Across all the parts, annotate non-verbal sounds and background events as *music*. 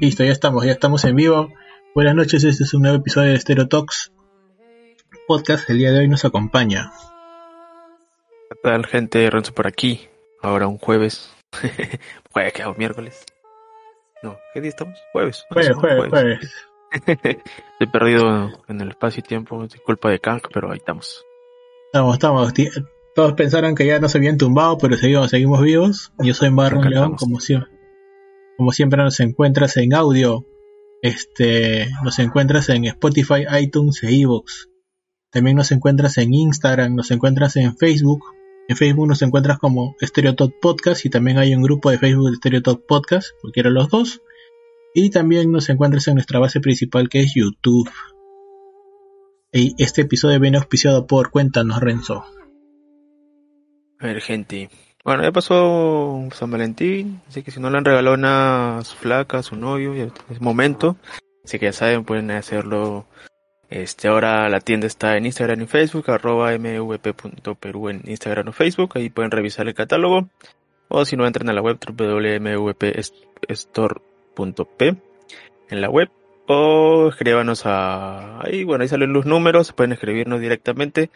Listo, ya estamos, ya estamos en vivo. Buenas noches, este es un nuevo episodio de Stereo Talks Podcast. El día de hoy nos acompaña. ¿Qué tal, gente? Renzo por aquí. Ahora un jueves. *laughs* Jueves, que miércoles. No, ¿qué día estamos? Jueves. Jueves, jueves, jueves. *laughs* Estoy perdido en el espacio y tiempo, es culpa de Kang, pero ahí estamos. Estamos, estamos. Todos pensaron que ya nos habían tumbado, pero seguimos, seguimos vivos. Yo soy Barro León, como siempre. Como siempre nos encuentras en audio, este, nos encuentras en Spotify, iTunes e iVoox. También nos encuentras en Instagram, nos encuentras en Facebook. En Facebook nos encuentras como Stereotop Podcast y también hay un grupo de Facebook de Stereotop Podcast, cualquiera de los dos. Y también nos encuentras en nuestra base principal que es YouTube. Y este episodio viene auspiciado por Cuéntanos Renzo. A ver, gente. Bueno, ya pasó San Valentín, así que si no le han regalado nada a su flaca, a su novio, es momento. Así que ya saben, pueden hacerlo. Este, ahora la tienda está en Instagram y Facebook, arroba mvp.peru en Instagram o Facebook, ahí pueden revisar el catálogo. O si no, entran a la web www.mvpstore.p en la web. O escríbanos a ahí, bueno, ahí salen los números, pueden escribirnos directamente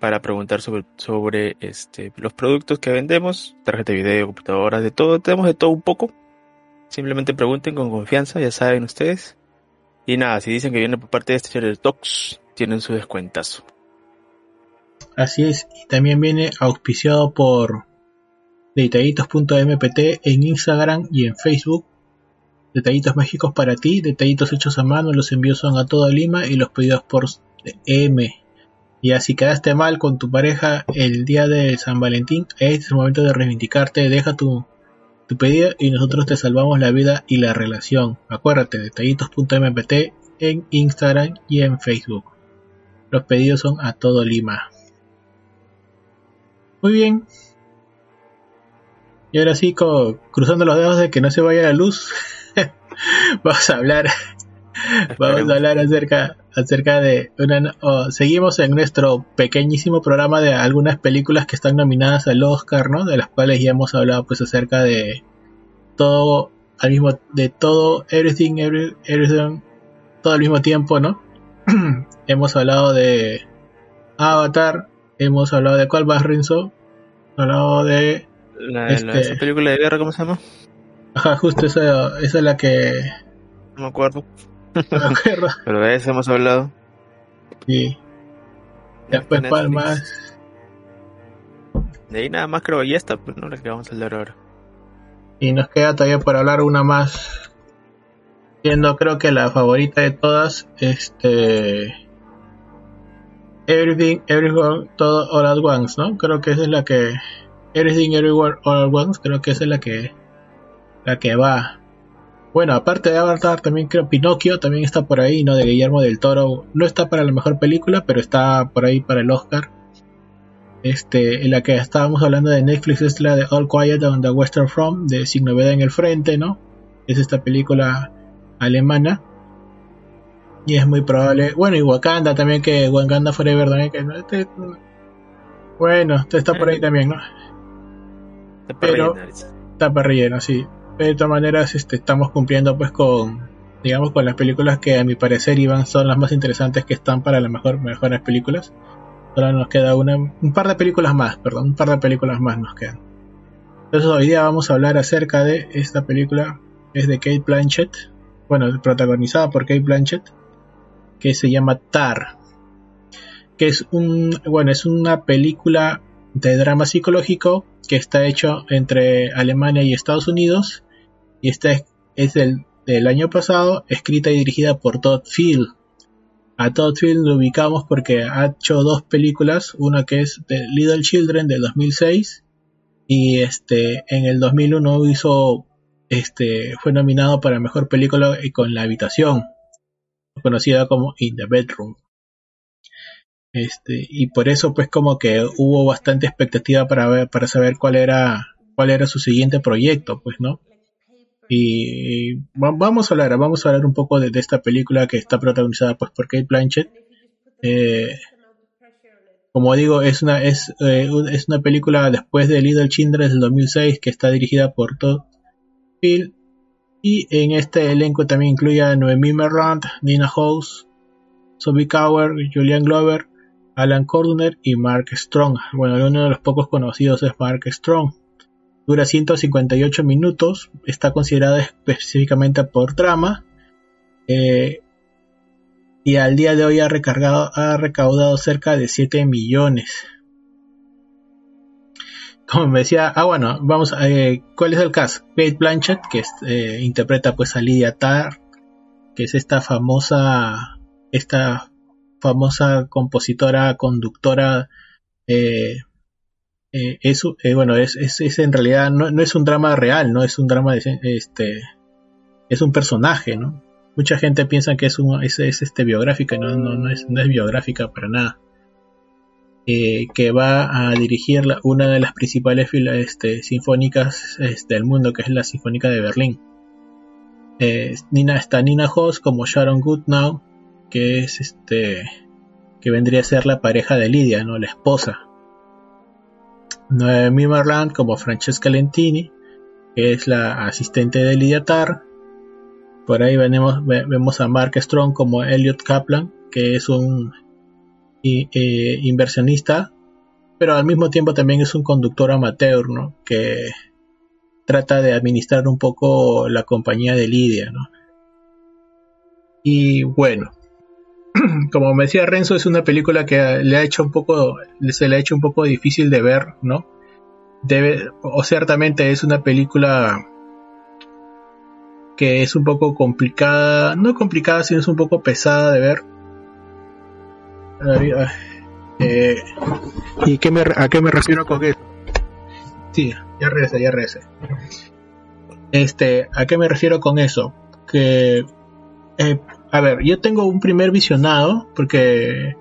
para preguntar sobre, sobre este, los productos que vendemos, tarjeta de video, computadoras, de todo, tenemos de todo un poco. Simplemente pregunten con confianza, ya saben ustedes. Y nada, si dicen que viene por parte de este Talks, tienen su descuentazo. Así es, y también viene auspiciado por detallitos.mpt en Instagram y en Facebook. Detallitos mágicos para ti, detallitos hechos a mano, los envíos son a toda Lima y los pedidos por M y así quedaste mal con tu pareja el día de San Valentín, es el momento de reivindicarte, deja tu, tu pedido y nosotros te salvamos la vida y la relación. Acuérdate, detallitos.mpt en Instagram y en Facebook. Los pedidos son a todo Lima. Muy bien. Y ahora sí, cruzando los dedos de que no se vaya la luz, *laughs* vamos a hablar Vamos a hablar acerca, acerca de una... seguimos en nuestro pequeñísimo programa de algunas películas que están nominadas al Oscar, ¿no? De las cuales ya hemos hablado pues acerca de todo al mismo de todo everything everything todo al mismo tiempo, ¿no? *clears throat* hemos hablado de Avatar, hemos hablado de cuál más Rinzo, hablado de la, este, esa película de guerra, ¿cómo se llama? Ajá, justo esa, esa es la que no me acuerdo. Pero de eso hemos hablado. Sí. Después más De ahí nada más creo y esta, pues no la que vamos a hablar ahora. Y nos queda todavía por hablar una más. Siendo creo que la favorita de todas, este. Everything, Everyone, todo All at Once, ¿no? Creo que esa es la que. Everything, Everywhere, All at Once, creo que esa es la que. La que va. Bueno, aparte de Avatar, también creo Pinocchio también está por ahí, ¿no? De Guillermo del Toro. No está para la mejor película, pero está por ahí para el Oscar. Este, en la que estábamos hablando de Netflix es la de All Quiet on the Western Front, de Sin Novedad en el Frente, ¿no? Es esta película alemana. Y es muy probable. Bueno, y Wakanda también, que Wakanda Forever también. Que, este, bueno, está por ahí también, ¿no? Pero está para relleno, sí de todas maneras este, estamos cumpliendo pues con digamos con las películas que a mi parecer iban son las más interesantes que están para las mejor, mejores películas. Ahora nos queda una un par de películas más perdón un par de películas más nos quedan. Entonces hoy día vamos a hablar acerca de esta película es de Kate Blanchett bueno protagonizada por Kate Blanchett que se llama Tar que es un bueno es una película de drama psicológico que está hecho entre Alemania y Estados Unidos y esta es, del, año pasado, escrita y dirigida por Todd Field. A Todd Field lo ubicamos porque ha hecho dos películas, una que es The Little Children de 2006 y este en el 2001 hizo este fue nominado para mejor película con La habitación, conocida como In the Bedroom. Este, y por eso pues como que hubo bastante expectativa para ver, para saber cuál era cuál era su siguiente proyecto, pues, ¿no? Y vamos a hablar, vamos a hablar un poco de, esta película que está protagonizada pues por Kate Blanchett. Eh, como digo, es una, es, eh, es una película después de Little Children del 2006 que está dirigida por Todd Field. Y en este elenco también incluye a Noemí Merrant, Nina House, Sophie Cower, Julian Glover, Alan Cordner y Mark Strong. Bueno, uno de los pocos conocidos es Mark Strong. Dura 158 minutos, está considerada específicamente por trama. Eh, y al día de hoy ha, recargado, ha recaudado cerca de 7 millones. Como me decía, ah bueno, vamos, a eh, ¿cuál es el caso? Kate Blanchett, que eh, interpreta pues a Lydia Tarr, que es esta famosa, esta famosa compositora, conductora, eh, es, bueno, es, es, en realidad no, no, es un drama real, no es un drama de, este, es un personaje, ¿no? mucha gente piensa que es, un, es, este, biográfica, no, no, no, es, no es biográfica para nada. Eh, que va a dirigir una de las principales este, sinfónicas este, del mundo, que es la Sinfónica de Berlín. Eh, Nina, está Nina Hoss como Sharon Goodnow, que es este que vendría a ser la pareja de Lidia, ¿no? la esposa. Noemi Marland como Francesca Lentini, que es la asistente de Lidia Tarr, por ahí vemos, a Mark Strong como Elliot Kaplan, que es un eh, inversionista, pero al mismo tiempo también es un conductor amateur, ¿no? Que trata de administrar un poco la compañía de Lidia, ¿no? Y bueno, *clears throat* como me decía Renzo, es una película que le ha hecho un poco, se le ha hecho un poco difícil de ver, ¿no? Debe, o ciertamente es una película que es un poco complicada, no complicada, sino es un poco pesada de ver. Eh, ¿Y qué me, a qué me refiero con eso? Sí, ya regresé, ya regresé. Este, ¿a qué me refiero con eso? Que, eh, a ver, yo tengo un primer visionado, porque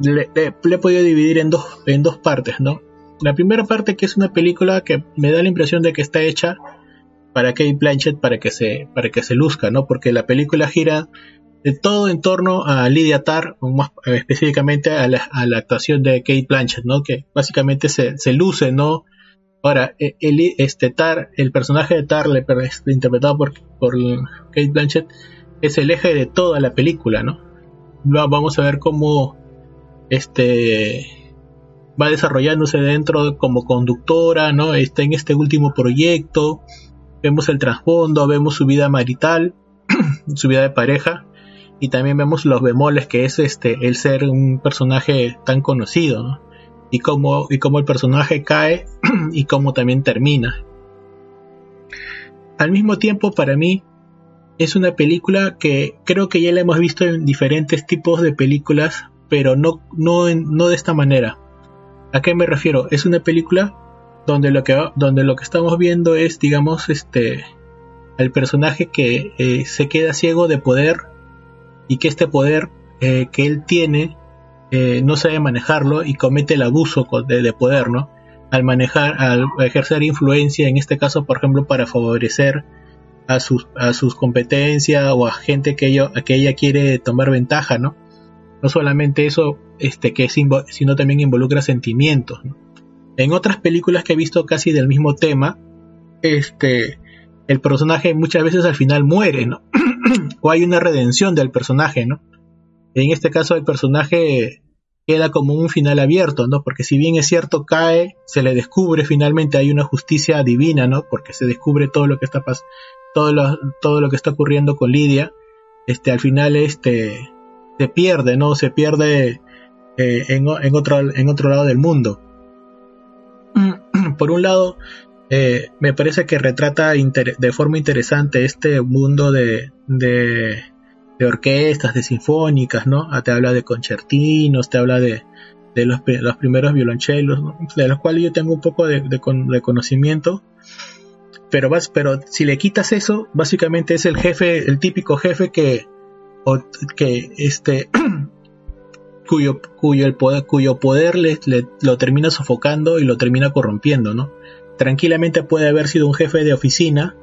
le, he podido dividir en dos, en dos partes, ¿no? La primera parte que es una película que me da la impresión de que está hecha para Kate Blanchett para que se, para que se luzca, ¿no? Porque la película gira de todo en torno a Lydia Tarr, más específicamente a la, actuación de Kate Blanchett, ¿no? Que básicamente se, se luce, ¿no? Ahora, e, el, este Tar, el personaje de Tar, interpretado por, por Kate Blanchett, es el eje de toda la película, ¿no? Vamos a ver cómo este va desarrollándose dentro como conductora, ¿no? Está en este último proyecto, vemos el trasfondo, vemos su vida marital, *clears throat* su vida de pareja, y también vemos los bemoles que es este el ser un personaje tan conocido, y cómo y cómo el personaje cae *clears throat* y cómo también termina. Al mismo tiempo, para mí es una película que creo que ya la hemos visto en diferentes tipos de películas, pero no no no de esta manera. ¿A qué me refiero? Es una película donde lo que donde lo que estamos viendo es digamos este el personaje que eh, se queda ciego de poder y que este poder eh, que él tiene eh, no sabe manejarlo y comete el abuso de, poder no al manejar al ejercer influencia en este caso por ejemplo para favorecer a sus a sus competencias o a gente que ella, que ella quiere tomar ventaja no no solamente eso este que sino también involucra sentimientos ¿no? En otras películas que he visto casi del mismo tema, este, el personaje muchas veces al final muere, ¿no? *clears throat* o hay una redención del personaje, ¿no? En este caso el personaje queda como un final abierto, ¿no? Porque si bien es cierto cae, se le descubre finalmente hay una justicia divina, ¿no? Porque se descubre todo lo que está todo lo, todo lo que está ocurriendo con Lidia, este, al final este se pierde, ¿no? Se pierde eh, en, otro, en otro lado del mundo. *clears throat* por un lado, eh, me parece que retrata de forma interesante este mundo de, de, orquestas, de sinfónicas, ¿no? Ah, te habla de concertinos, te habla de, de los, los, primeros violonchelos, de los cuales yo tengo un poco de conocimiento. Pero, vas, pero si le quitas eso, básicamente es el jefe, el típico jefe que, este, *clears throat* cuyo, cuyo, poder, cuyo poder lo termina sofocando y lo termina corrompiendo, ¿no? Tranquilamente puede haber sido un jefe de oficina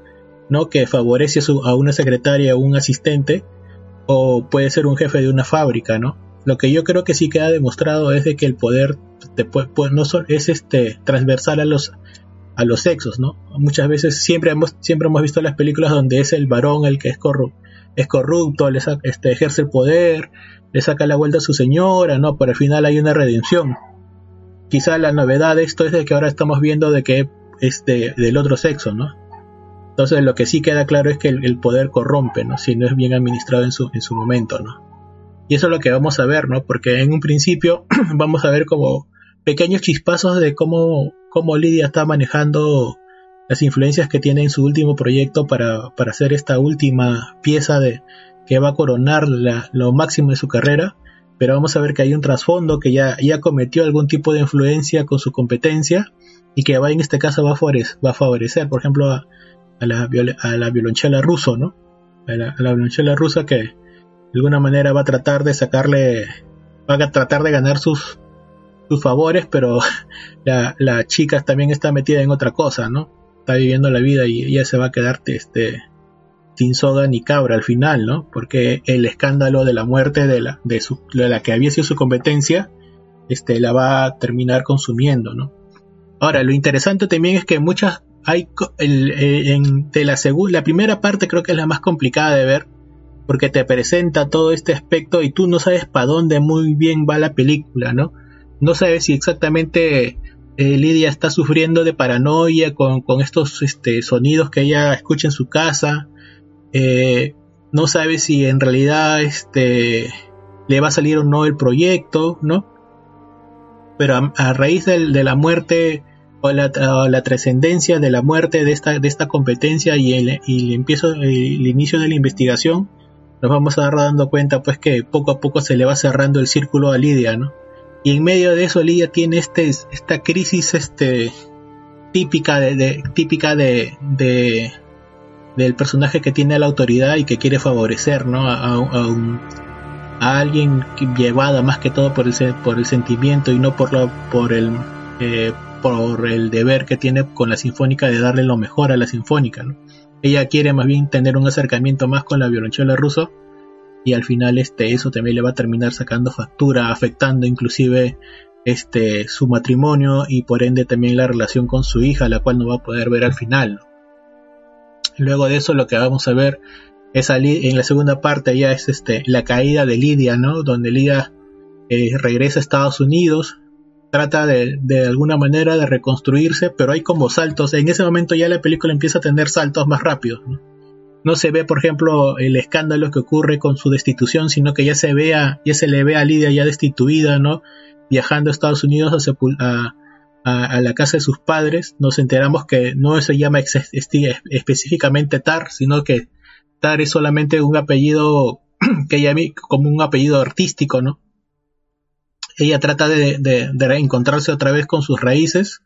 ¿no? Que favorece a una secretaria o un asistente, o puede ser un jefe de una fábrica, ¿no? Lo que yo creo que sí queda demostrado es de que el poder te puede, no es este transversal a los a los sexos, ¿no? Muchas veces siempre hemos siempre hemos visto las películas donde es el varón el que es corrupto, es corrupto, le este, ejerce el poder, le saca la vuelta a su señora, ¿no? Pero al final hay una redención. Quizá la novedad de esto es de que ahora estamos viendo de que es del otro sexo, ¿no? Entonces lo que sí queda claro es que el, poder corrompe, ¿no? Si no es bien administrado en su, en su momento, ¿no? Y eso es lo que vamos a ver, ¿no? Porque en un principio *clears throat* vamos a ver como pequeños chispazos de cómo, cómo Lidia está manejando las influencias que tiene en su último proyecto para, para hacer esta última pieza de que va a coronar lo máximo de su carrera. Pero vamos a ver que hay un trasfondo que ya, ya cometió algún tipo de influencia con su competencia y que va en este caso va a favorecer, va a favorecer por ejemplo, a, la, a la violonchela ruso, ¿no? A la, violonchela rusa que de alguna manera va a tratar de sacarle, va a tratar de ganar sus, sus favores, pero *laughs* la, chica también está metida en otra cosa, ¿no? Está viviendo la vida y ella se va a quedar este, sin soga ni cabra al final, ¿no? Porque el escándalo de la muerte de la, que había sido su competencia, este, la va a terminar consumiendo, ¿no? Ahora, lo interesante también es que muchas hay eh, en, de la la primera parte creo que es la más complicada de ver porque te presenta todo este aspecto y tú no sabes para dónde muy bien va la película, ¿no? No sabes si exactamente eh, Lidia está sufriendo de paranoia con, estos este, sonidos que ella escucha en su casa. Eh, no sabes si en realidad este, le va a salir o no el proyecto, ¿no? Pero a, raíz de la muerte o la, trascendencia de la muerte de esta, competencia y el, el inicio de la investigación, nos vamos a dar dando cuenta pues que poco a poco se le va cerrando el círculo a Lidia, ¿no? Y en medio de eso Lidia tiene este, esta crisis este, típica de, típica de, de, del personaje que tiene la autoridad y que quiere favorecer ¿no? a, a alguien llevada más que todo por el, por el sentimiento y no por, lo, por el eh, por el deber que tiene con la sinfónica de darle lo mejor a la sinfónica. Ella quiere más bien tener un acercamiento más con la violonchela ruso y al final este, eso también le va a terminar sacando factura, afectando inclusive este, su matrimonio y por ende también la relación con su hija, la cual no va a poder ver al final. Luego de eso lo que vamos a ver es en la segunda parte ya es este, la caída de Lidia, ¿no? donde Lidia eh, regresa a Estados Unidos, trata de, de alguna manera de reconstruirse, pero hay como saltos. En ese momento ya la película empieza a tener saltos más rápidos. ¿no? Se ve, por ejemplo, el escándalo que ocurre con su destitución, sino que ya se vea, ya se le ve a Lidia ya destituida, ¿no? Viajando a Estados Unidos a, la casa de sus padres. Nos enteramos que no se llama específicamente Tar, sino que Tar es solamente un apellido *clears throat* que ella como un apellido artístico, ¿no? ella trata de, de, encontrarse otra vez con sus raíces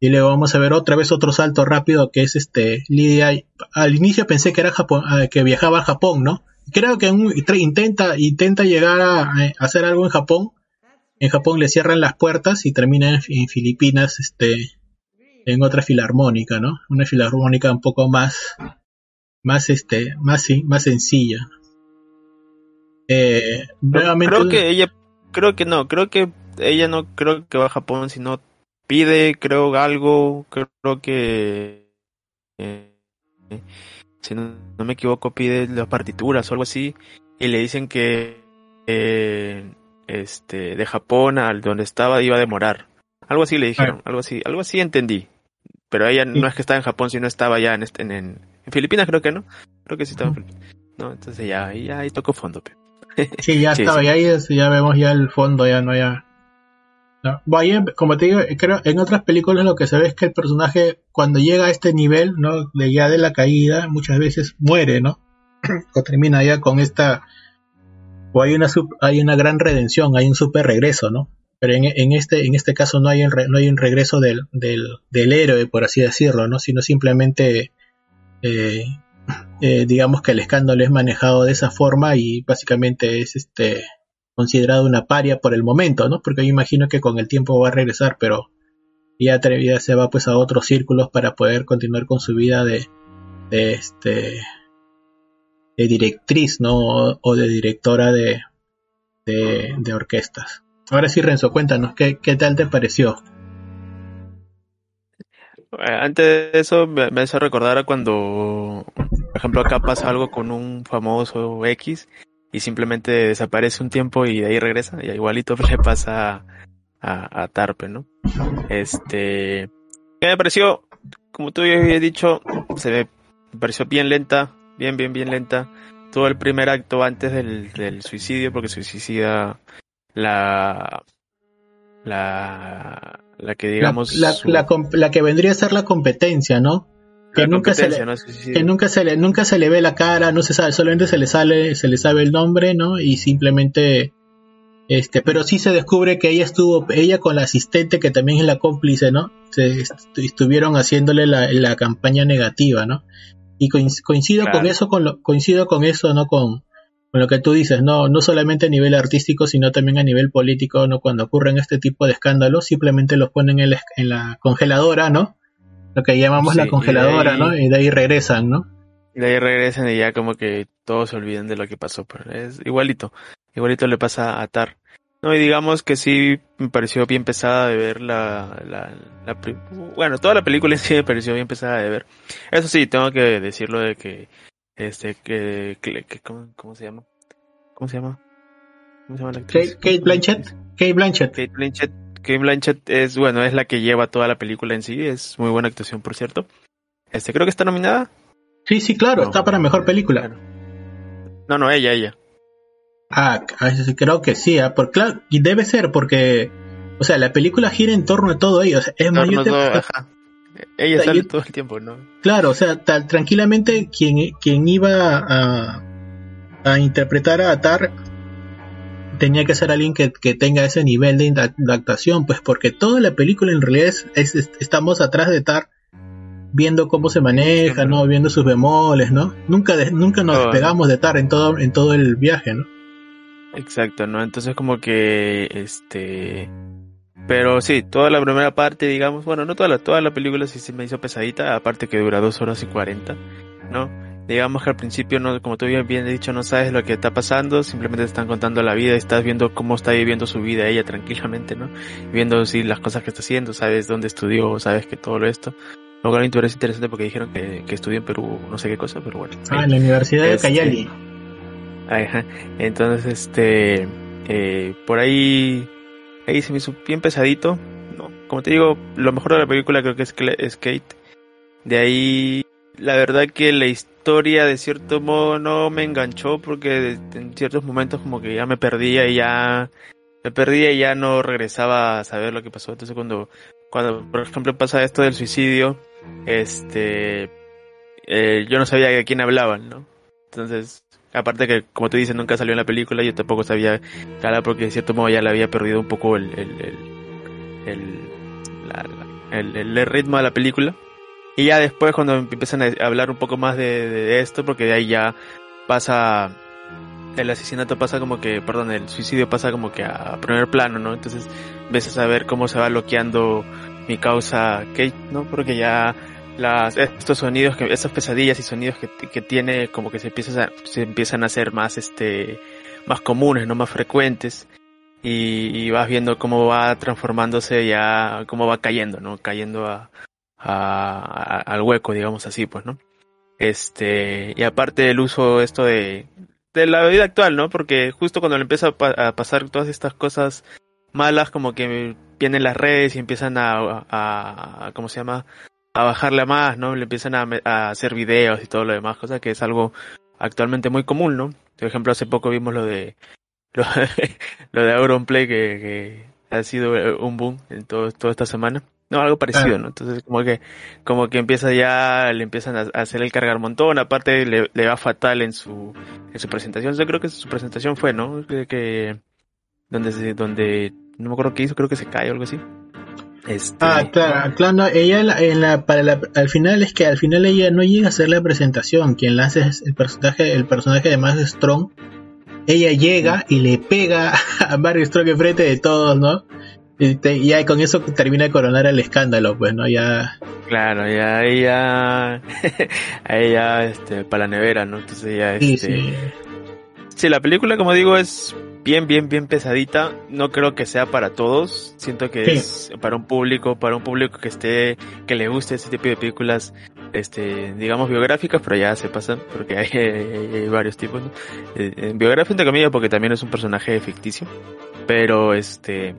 y luego vamos a ver otra vez otro salto rápido que es este Lidia al inicio pensé que era Japón ah, que viajaba a Japón no creo que intenta intenta llegar a, hacer algo en Japón. En Japón le cierran las puertas y termina en, Filipinas este en otra filarmónica no una filarmónica un poco más más este más más sencilla. Eh, nuevamente creo que ella creo que no, creo que ella no creo que va a Japón, sino pide, creo, algo, creo que, eh, si no, me equivoco, pide las partituras o algo así, y le dicen que eh, este de Japón al donde estaba iba a demorar. Algo así le dijeron, algo así, algo así entendí. Pero ella no es que estaba en Japón, sino estaba ya en, este, en, en, Filipinas, creo que no. Creo que sí estaba en Filipinas. No, entonces ya, ya ahí tocó fondo. Sí, ya *laughs* estaba, ya ahí ya vemos ya el fondo, ya no ya. No. como te digo, creo en otras películas lo que se ve es que el personaje cuando llega a este nivel, ¿no? De ya de la caída, muchas veces muere, ¿no? *clears throat* o termina ya con esta o hay una hay una gran redención, hay un super regreso, ¿no? Pero en, este en este caso no hay un no hay un regreso del, del, del héroe, por así decirlo, ¿no? Sino simplemente eh, eh, digamos que el escándalo es manejado de esa forma y básicamente es este considerado una paria por el momento, ¿no? Porque yo imagino que con el tiempo va a regresar, pero ya atrevida se va pues a otros círculos para poder continuar con su vida de, de este de directriz, ¿no? O, de directora de, de, orquestas. Ahora sí, Renzo, cuéntanos, ¿qué, qué tal te pareció? Eh, antes de eso, me, me hace recordar a cuando, por ejemplo, acá pasa algo con un famoso X y simplemente desaparece un tiempo y de ahí regresa. Y igualito *laughs* le pasa a, a Tarpe, ¿no? Este, ¿qué me pareció? Como tú ya habías dicho, se me pareció bien lenta, bien, bien, bien lenta. Todo el primer acto antes del, del suicidio, porque se suicida la, la, la que digamos... La, la, la, que vendría a ser la competencia, ¿no? Que nunca, se le, que nunca se le nunca se le ve la cara, no se sabe, solamente se le sale, se le sabe el nombre, ¿no? Y simplemente este, pero sí se descubre que ella estuvo, ella con la asistente que también es la cómplice, ¿no? Se estuvieron haciéndole la, la campaña negativa, ¿no? Y coincido con eso, con lo, coincido con eso, ¿no? Con, con, lo que tú dices, no, no solamente a nivel artístico, sino también a nivel político, ¿no? Cuando ocurren este tipo de escándalos, simplemente los ponen en la, en la congeladora, ¿no? Lo que llamamos la congeladora, ¿no? Y de ahí regresan, ¿no? Y de ahí regresan y ya como que todos se olviden de lo que pasó, pero es igualito, igualito le pasa a Tar. No, y digamos que sí me pareció bien pesada de ver la, la, la, bueno, toda la película sí me pareció bien pesada de ver. Eso sí, tengo que decirlo de que, este, que, que, ¿cómo, se llama? ¿Cómo se llama? ¿Cómo se llama la actriz? Kate, Blanchett. Kate Blanchett. Kate Blanchett. Kate Blanchett es, bueno, es la que lleva toda la película en sí, es muy buena actuación, por cierto. Este, creo que está nominada. Sí, sí, claro, está para mejor película. No, no, ella, ella. Ah, creo que sí, ¿eh? Por, claro, y debe ser porque, o sea, la película gira en torno a todo ello. es más, Ella sale todo el tiempo, ¿no? Claro, o sea, tal, tranquilamente quien, quien iba a, a interpretar a Atar tenía que ser alguien que, que tenga ese nivel de adaptación, pues porque toda la película en realidad es, estamos atrás de Tar viendo cómo se maneja, ¿no? Viendo sus bemoles, ¿no? Nunca, nunca nos despegamos de Tar en todo, en todo el viaje, ¿no? Exacto, ¿no? Entonces como que, este... Pero sí, toda la primera parte, digamos, bueno, no toda la, toda la película sí se me hizo pesadita, aparte que dura dos horas y cuarenta, ¿no? Digamos que al principio, no, como tú bien, bien dicho, no sabes lo que está pasando, simplemente te están contando la vida, estás viendo cómo está viviendo su vida ella tranquilamente, ¿no? Viendo sí, las cosas que está haciendo, sabes dónde estudió, sabes que todo esto. Lo cual es interesante porque dijeron que, que estudió en Perú, no sé qué cosa, pero bueno. Ah, en la Universidad de este, Cayali. Ajá. Entonces, este, eh, por ahí, ahí se me hizo bien pesadito. No, como te digo, lo mejor de la película creo que es Skate. De ahí, la verdad que la historia de cierto modo no me enganchó porque en ciertos momentos como que ya me perdía y ya me perdía y ya no regresaba a saber lo que pasó. Entonces cuando, cuando por ejemplo pasa esto del suicidio, este, eh, yo no sabía de quién hablaban, ¿no? Entonces Aparte que, como tú dices, nunca salió en la película, yo tampoco sabía nada porque de cierto modo ya le había perdido un poco el, el, el, el, ritmo de la película. Y ya después cuando empiezan a hablar un poco más de, esto, porque de ahí ya pasa, el asesinato pasa como que, perdón, el suicidio pasa como que a primer plano, ¿no? Entonces ves a saber cómo se va bloqueando mi causa Kate, ¿no? Porque ya las, estos sonidos, que, esas pesadillas y sonidos que, que tiene, como que se empiezan, a, se empiezan a hacer más, este, más comunes, no más frecuentes. Y, vas viendo cómo va transformándose ya, cómo va cayendo, ¿no? Cayendo a, a, al hueco, digamos así, pues, ¿no? Este, y aparte el uso esto de, de la vida actual, ¿no? Porque justo cuando le empieza a, pasar todas estas cosas malas, como que vienen las redes y empiezan a, a, ¿cómo se llama? a bajarle a más, ¿no? Le empiezan a, hacer videos y todo lo demás, cosa que es algo actualmente muy común, ¿no? Por ejemplo, hace poco vimos lo de *laughs* lo, de Auronplay que, que ha sido un boom en todo, toda esta semana. No, algo parecido, ¿no? Entonces como que, como que empieza ya, le empiezan a, hacer el cargar montón, aparte le, le, va fatal en su, en su presentación. Yo creo que su presentación fue, ¿no? Que, que donde donde, no me acuerdo qué hizo, creo que se cae o algo así. Este... Ah, claro, claro, ella en la, para la, al final es que al final ella no llega a hacer la presentación, quien la hace es el personaje, el personaje de más Strong. Ella llega y le pega *laughs* a Barry Strong enfrente de todos, ¿no? Y, ya con eso termina de coronar el escándalo, pues, ¿no? Ya. Claro, ya ahí ya. *laughs* ahí ya, este, para la nevera, ¿no? Entonces ya, este. Sí, sí. la película, como digo, es bien, bien, bien pesadita. No creo que sea para todos. Siento que es para un público, para un público que esté, que le guste ese tipo de películas, este, digamos biográficas, pero ya se pasan, porque *laughs* hay, varios tipos, ¿no? Eh, biográfica entre comillas, porque también es un personaje ficticio. Pero este,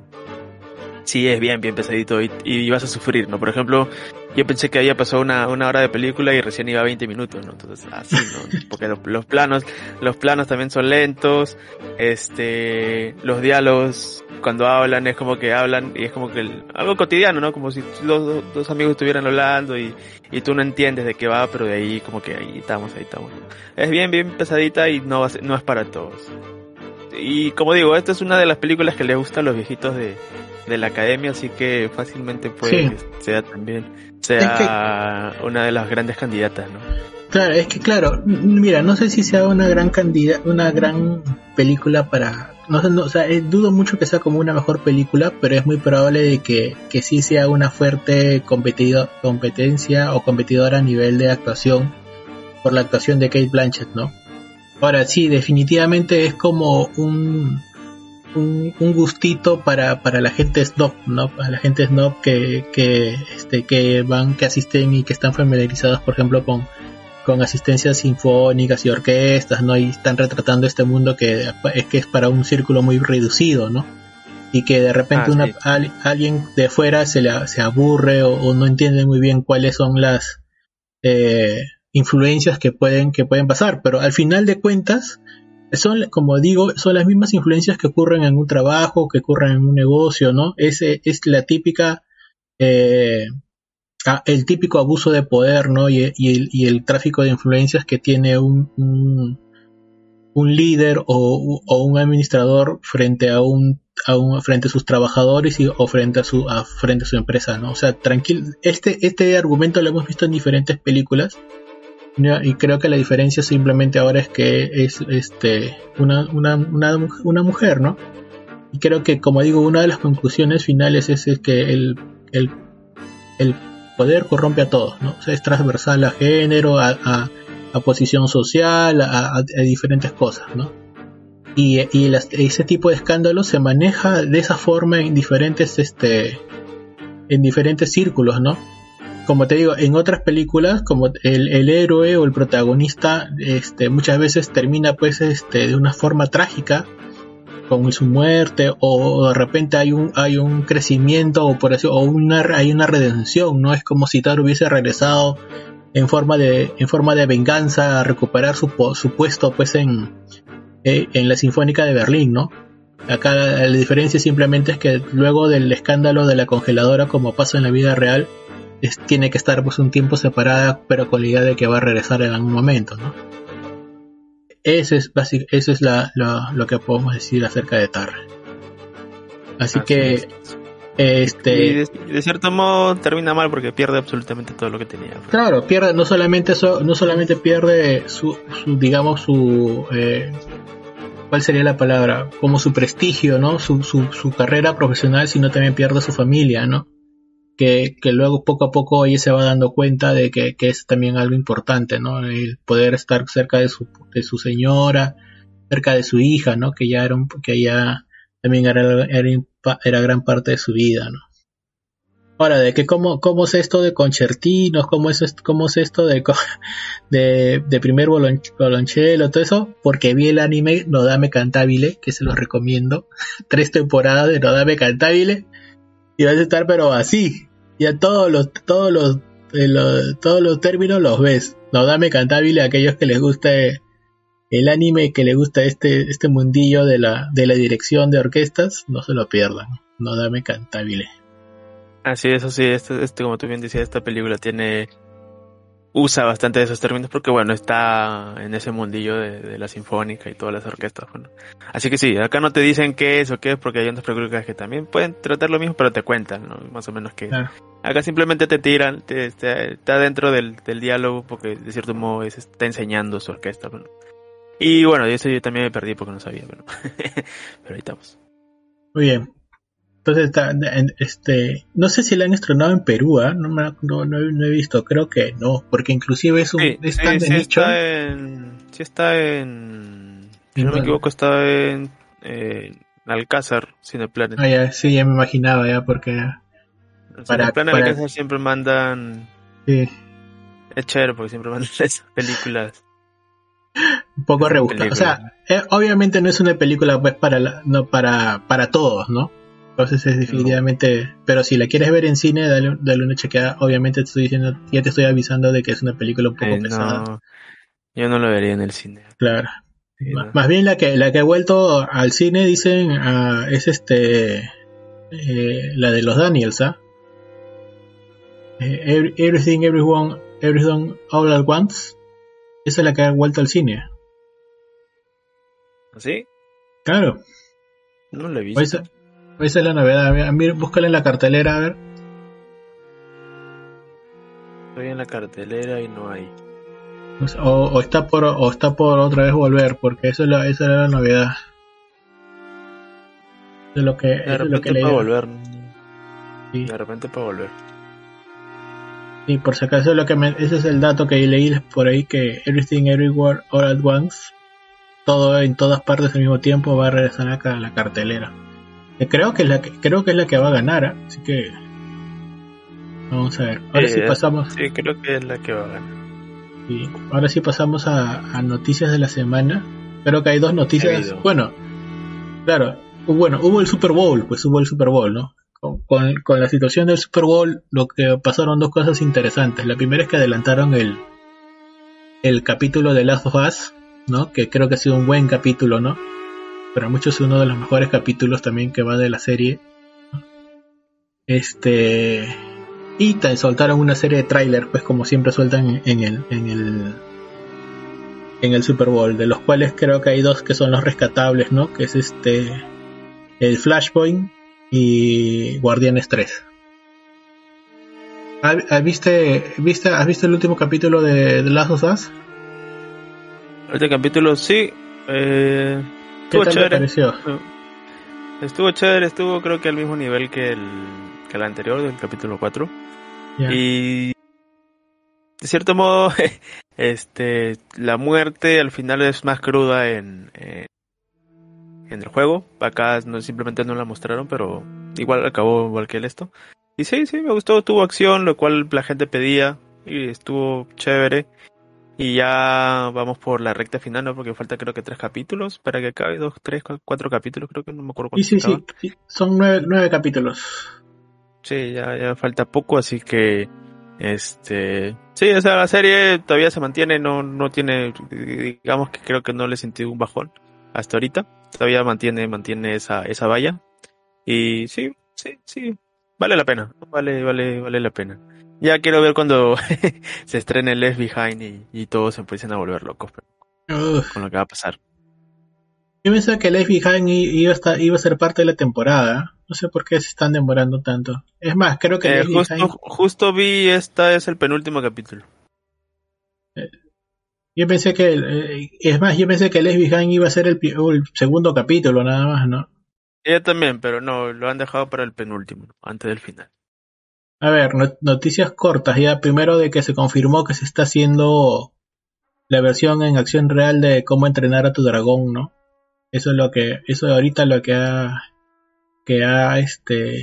sí es bien, bien pesadito y, y, vas a sufrir, ¿no? Por ejemplo, yo pensé que había pasado una, una hora de película y recién iba a 20 minutos, ¿no? Entonces, así, ¿no? *laughs* Porque los, planos, los planos también son lentos, este, los diálogos cuando hablan es como que hablan y es como que algo cotidiano, ¿no? Como si los dos amigos estuvieran hablando y, y tú no entiendes de qué va, pero de ahí como que ahí estamos, ahí estamos. Es bien, bien pesadita y no, va no es para todos. Y como digo, esta es una de las películas que les gusta a los viejitos de, de la academia, así que fácilmente puede que sea también sea una de las grandes candidatas, ¿no? Claro, es que claro, mira, no sé si sea una gran candidata, una gran película para, no sé, no, o sea, eh, dudo mucho que sea como una mejor película, pero es muy probable de que, que sí sea una fuerte competido, competencia o competidora a nivel de actuación por la actuación de Kate Blanchett, ¿no? Ahora sí, definitivamente es como un un, gustito para, para la gente snob, ¿no? Para la gente snob que, que, este, que van, que asisten y que están familiarizados, por ejemplo, con, con asistencias sinfónicas y orquestas, ¿no? Y están retratando este mundo que es que es para un círculo muy reducido, ¿no? Y que de repente ah, una, alguien de fuera se, le, se aburre o, no entiende muy bien cuáles son las eh, influencias que pueden, que pueden pasar. Pero al final de cuentas, son, como digo, son las mismas influencias que ocurren en un trabajo, que ocurren en un negocio, ¿no? Ese es la típica, eh, el típico abuso de poder, ¿no? Y, el, tráfico de influencias que tiene un, un, líder o, un administrador frente a un, frente a sus trabajadores y, o frente a su frente a su empresa, ¿no? O sea, tranquilo, este este argumento lo hemos visto en diferentes películas y creo que la diferencia simplemente ahora es que es este una, una, una, mujer, ¿no? Y creo que, como digo, una de las conclusiones finales es, que el, el, el, poder corrompe a todos, ¿no? Es transversal a género, a, a, posición social, a, diferentes cosas, ¿no? Y, y ese tipo de escándalos se maneja de esa forma en diferentes, este, en diferentes círculos, ¿no? Como te digo, en otras películas, como el, héroe o el protagonista, este, muchas veces termina pues este, de una forma trágica con su muerte o de repente hay un hay un crecimiento o por eso o una hay una redención no es como si tal hubiese regresado en forma de en forma de venganza a recuperar su, su puesto pues en eh, en la sinfónica de Berlín no acá la diferencia simplemente es que luego del escándalo de la congeladora como pasa en la vida real tiene que estar pues un tiempo separada, pero con la idea de que va a regresar en algún momento, ¿no? Eso es, eso es lo que podemos decir acerca de Tar. Así, que, este... de, cierto modo termina mal porque pierde absolutamente todo lo que tenía. Claro, pierde, no solamente eso, no solamente pierde su, digamos, su... Eh, ¿Cuál sería la palabra? Como su prestigio, ¿no? Su, su, su carrera profesional, sino también pierde su familia, ¿no? Que, luego poco a poco ella se va dando cuenta de que, que, es también algo importante, ¿no? El poder estar cerca de su, de su señora, cerca de su hija, ¿no? Que ya era un, que ya también era, era, gran parte de su vida, ¿no? Ahora, de que cómo, cómo es esto de concertinos, cómo es, cómo es esto de, *laughs* de, de primer bolonchelo, todo eso, porque vi el anime Nodame Cantabile, que se lo recomiendo, *laughs* tres temporadas de Nodame Cantabile, y vas a estar pero así. Ya todos los, todos los, eh, todos los términos los ves. No dame cantabile a aquellos que les guste el anime, que les gusta este, este mundillo de la, de la dirección de orquestas, no se lo pierdan. No dame cantabile. Así es, así, este, este, como tú bien decías, esta película tiene usa bastante de esos términos porque bueno, está en ese mundillo de, la sinfónica y todas las orquestas. Bueno. Así que sí, acá no te dicen qué es o qué es porque hay otras películas que también pueden tratar lo mismo pero te cuentan, ¿no? Más o menos que... Acá simplemente te tiran, te, está dentro del, diálogo porque de cierto modo es, está enseñando su orquesta. Y bueno, y eso yo también me perdí porque no sabía, pero, *laughs* pero ahí estamos. Muy bien. Entonces, está, este, no sé si la han estrenado en Perú, ¿eh? no, me, no, no, he visto, creo que no, porque inclusive es un sí, es tan sí, de nicho. Está en, sí está en, si no me equivoco, está en, en Alcázar, Cineplanet. Ah, ya, sí, ya me imaginaba ya, porque... Para, Cineplanet para... Alcázar siempre mandan... Sí. Es chévere porque siempre mandan *laughs* esas películas un poco rebuscada. O sea, eh, obviamente no es una película pues para la, no para para todos, ¿no? Entonces es definitivamente, pero si la quieres ver en cine, dale, dale, una chequeada. Obviamente te estoy diciendo, ya te estoy avisando de que es una película un poco eh, pesada. No, yo no lo vería en el cine. Claro. Sí, no. Más bien la que la que ha vuelto al cine dicen uh, es este eh, la de los Daniels, ¿ah? ¿eh? Everything Everyone Everything All at Once. Esa es la que ha vuelto al cine. ¿Sí? Claro. No lo he visto. Esa es la novedad. A búscala en la cartelera, a ver. Estoy en la cartelera y no hay. O, o, está por o está por otra vez volver, porque eso es la, esa era la novedad. De lo que, de repente lo que para volver. Sí. De repente para volver. Sí, por si acaso lo que me, ese es el dato que leí por ahí que Everything Everywhere All at Once, todo en todas partes al mismo tiempo va a regresar acá a la cartelera. Creo que es la que, creo que es la que va a ganar, ¿eh? así que vamos a ver. Ahora sí, sí pasamos. Sí, creo que es la que va a ganar. Sí, ahora sí pasamos a, a noticias de la semana. Creo que hay dos noticias. Bueno, claro, bueno, hubo el Super Bowl, pues hubo el Super Bowl, ¿no? Con, con, la situación del Super Bowl, lo que pasaron dos cosas interesantes. La primera es que adelantaron el, el capítulo de Last of Us, ¿no? Que creo que ha sido un buen capítulo, ¿no? Para muchos es uno de los mejores capítulos también que va de la serie. Este. Y soltaron una serie de trailers, pues como siempre sueltan en el, en el en el Super Bowl, de los cuales creo que hay dos que son los rescatables, ¿no? Que es este el Flashpoint y Guardianes 3. ¿Has viste, viste, ¿Has visto el último capítulo de The Last of Us? Este capítulo sí. Eh, ¿Qué tal chévere. te pareció? Estuvo chévere, estuvo creo que al mismo nivel que el, que el anterior, del capítulo 4. Yeah. Y de cierto modo, *laughs* este, la muerte al final es más cruda en, en, en el juego. Acá no, simplemente no la mostraron, pero igual acabó igual que el esto. Y sí, sí, me gustó, tuvo acción, lo cual la gente pedía y estuvo chévere. Y ya vamos por la recta final, ¿no? Porque falta creo que tres capítulos para que acabe, dos, tres, cuatro capítulos, creo que no me acuerdo cuántos. Sí, sí, sí, son nueve, nueve capítulos. Sí, ya, ya falta poco, así que este sí, o sea, la serie todavía se mantiene, no, no tiene, digamos que creo que no le sentí un bajón hasta ahorita. Todavía mantiene, mantiene esa, esa valla. Y sí, sí, sí, vale la pena, vale, vale, vale la pena. Ya quiero ver cuando *laughs* se estrene Left Behind y, y, todos se empiecen a volver locos Uf. con lo que va a pasar. Yo pensaba que Left Behind iba a, estar, iba a ser parte de la temporada. No sé por qué se están demorando tanto. Es más, creo que... Eh, justo, Behind... justo vi, esta es el penúltimo capítulo. Eh, yo pensé que... Eh, es más, yo pensé que Left Behind iba a ser el, el segundo capítulo nada más, ¿no? Ella también, pero no, lo han dejado para el penúltimo, antes del final. A ver, noticias cortas ya. Primero de que se confirmó que se está haciendo la versión en acción real de cómo entrenar a tu dragón, ¿no? Eso es lo que, eso ahorita lo que ha, que ha, este,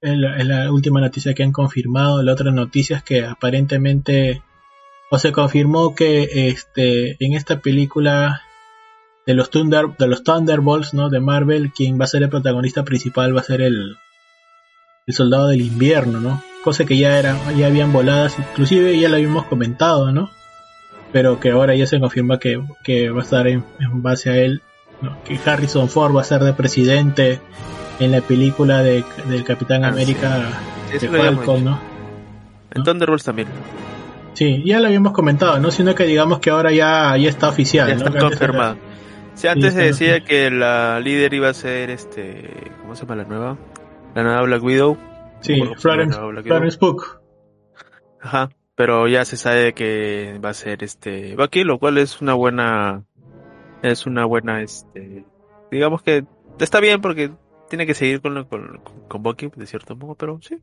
es la, es la última noticia que han confirmado. La otra noticia es que aparentemente, o se confirmó que, este, en esta película de los Thunder, de los Thunderbolts, ¿no? De Marvel, quien va a ser el protagonista principal va a ser el, el soldado del invierno, ¿no? Cosa que ya era, ya habían voladas, inclusive ya lo habíamos comentado, ¿no? Pero que ahora ya se confirma que, que va a estar en, en base a él, ¿no? que Harrison Ford va a ser de presidente en la película de, del Capitán ah, América sí. de Falcon, ¿no? En Thunderbolts también. Sí, ya lo habíamos comentado, ¿no? Sino que digamos que ahora ya, ya está oficial. Ya está ¿no? confirmado. Sí, antes sí, se decía que la líder iba a ser este. ¿Cómo se llama la nueva? La nueva Black Widow. Sí, Florence, Black Florence Pugh. Ajá, pero ya se sabe que va a ser este Bucky, lo cual es una buena. Es una buena, este. Digamos que está bien porque tiene que seguir con, con, con Bucky, de cierto modo, pero sí.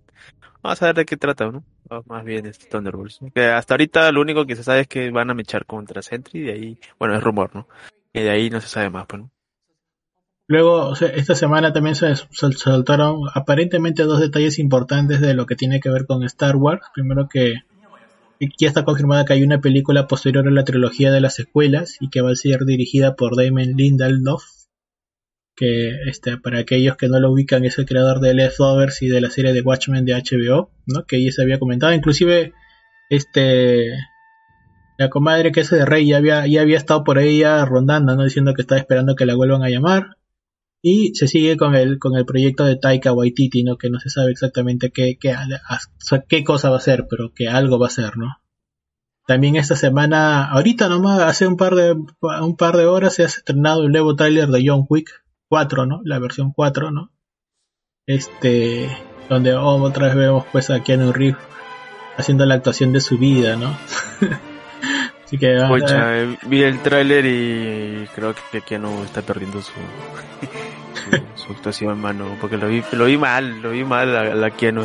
Vamos a ver de qué trata, ¿no? Más bien este Thunderbolts. Que hasta ahorita lo único que se sabe es que van a mechar contra Sentry y de ahí, bueno, es rumor, ¿no? Y de ahí no se sabe más, pues, ¿no? Luego, esta semana también se soltaron aparentemente dos detalles importantes de lo que tiene que ver con Star Wars. Primero que ya está confirmada que hay una película posterior a la trilogía de las secuelas y que va a ser dirigida por Damon Lindelof, que este, para aquellos que no lo ubican es el creador de Leftovers y de la serie de Watchmen de HBO, ¿no? que ya se había comentado. Inclusive, este la comadre que es de Rey ya había, ya había estado por ya rondando, ¿no? diciendo que estaba esperando que la vuelvan a llamar. Y se sigue con el, con el proyecto de Taika Waititi, ¿no? Que no se sabe exactamente qué, qué, qué cosa va a ser, pero que algo va a ser, ¿no? También esta semana, ahorita nomás, hace un par de, un par de horas se ha estrenado el nuevo trailer de John Wick 4, ¿no? La versión 4, ¿no? Este, donde otra vez vemos pues a Keanu Reeves haciendo la actuación de su vida, ¿no? *laughs* Así que, eh, vi el tráiler y creo que Keanu está perdiendo *laughs* su, su, actuación, mano, porque lo vi, lo vi mal, lo vi mal la, la Keanu,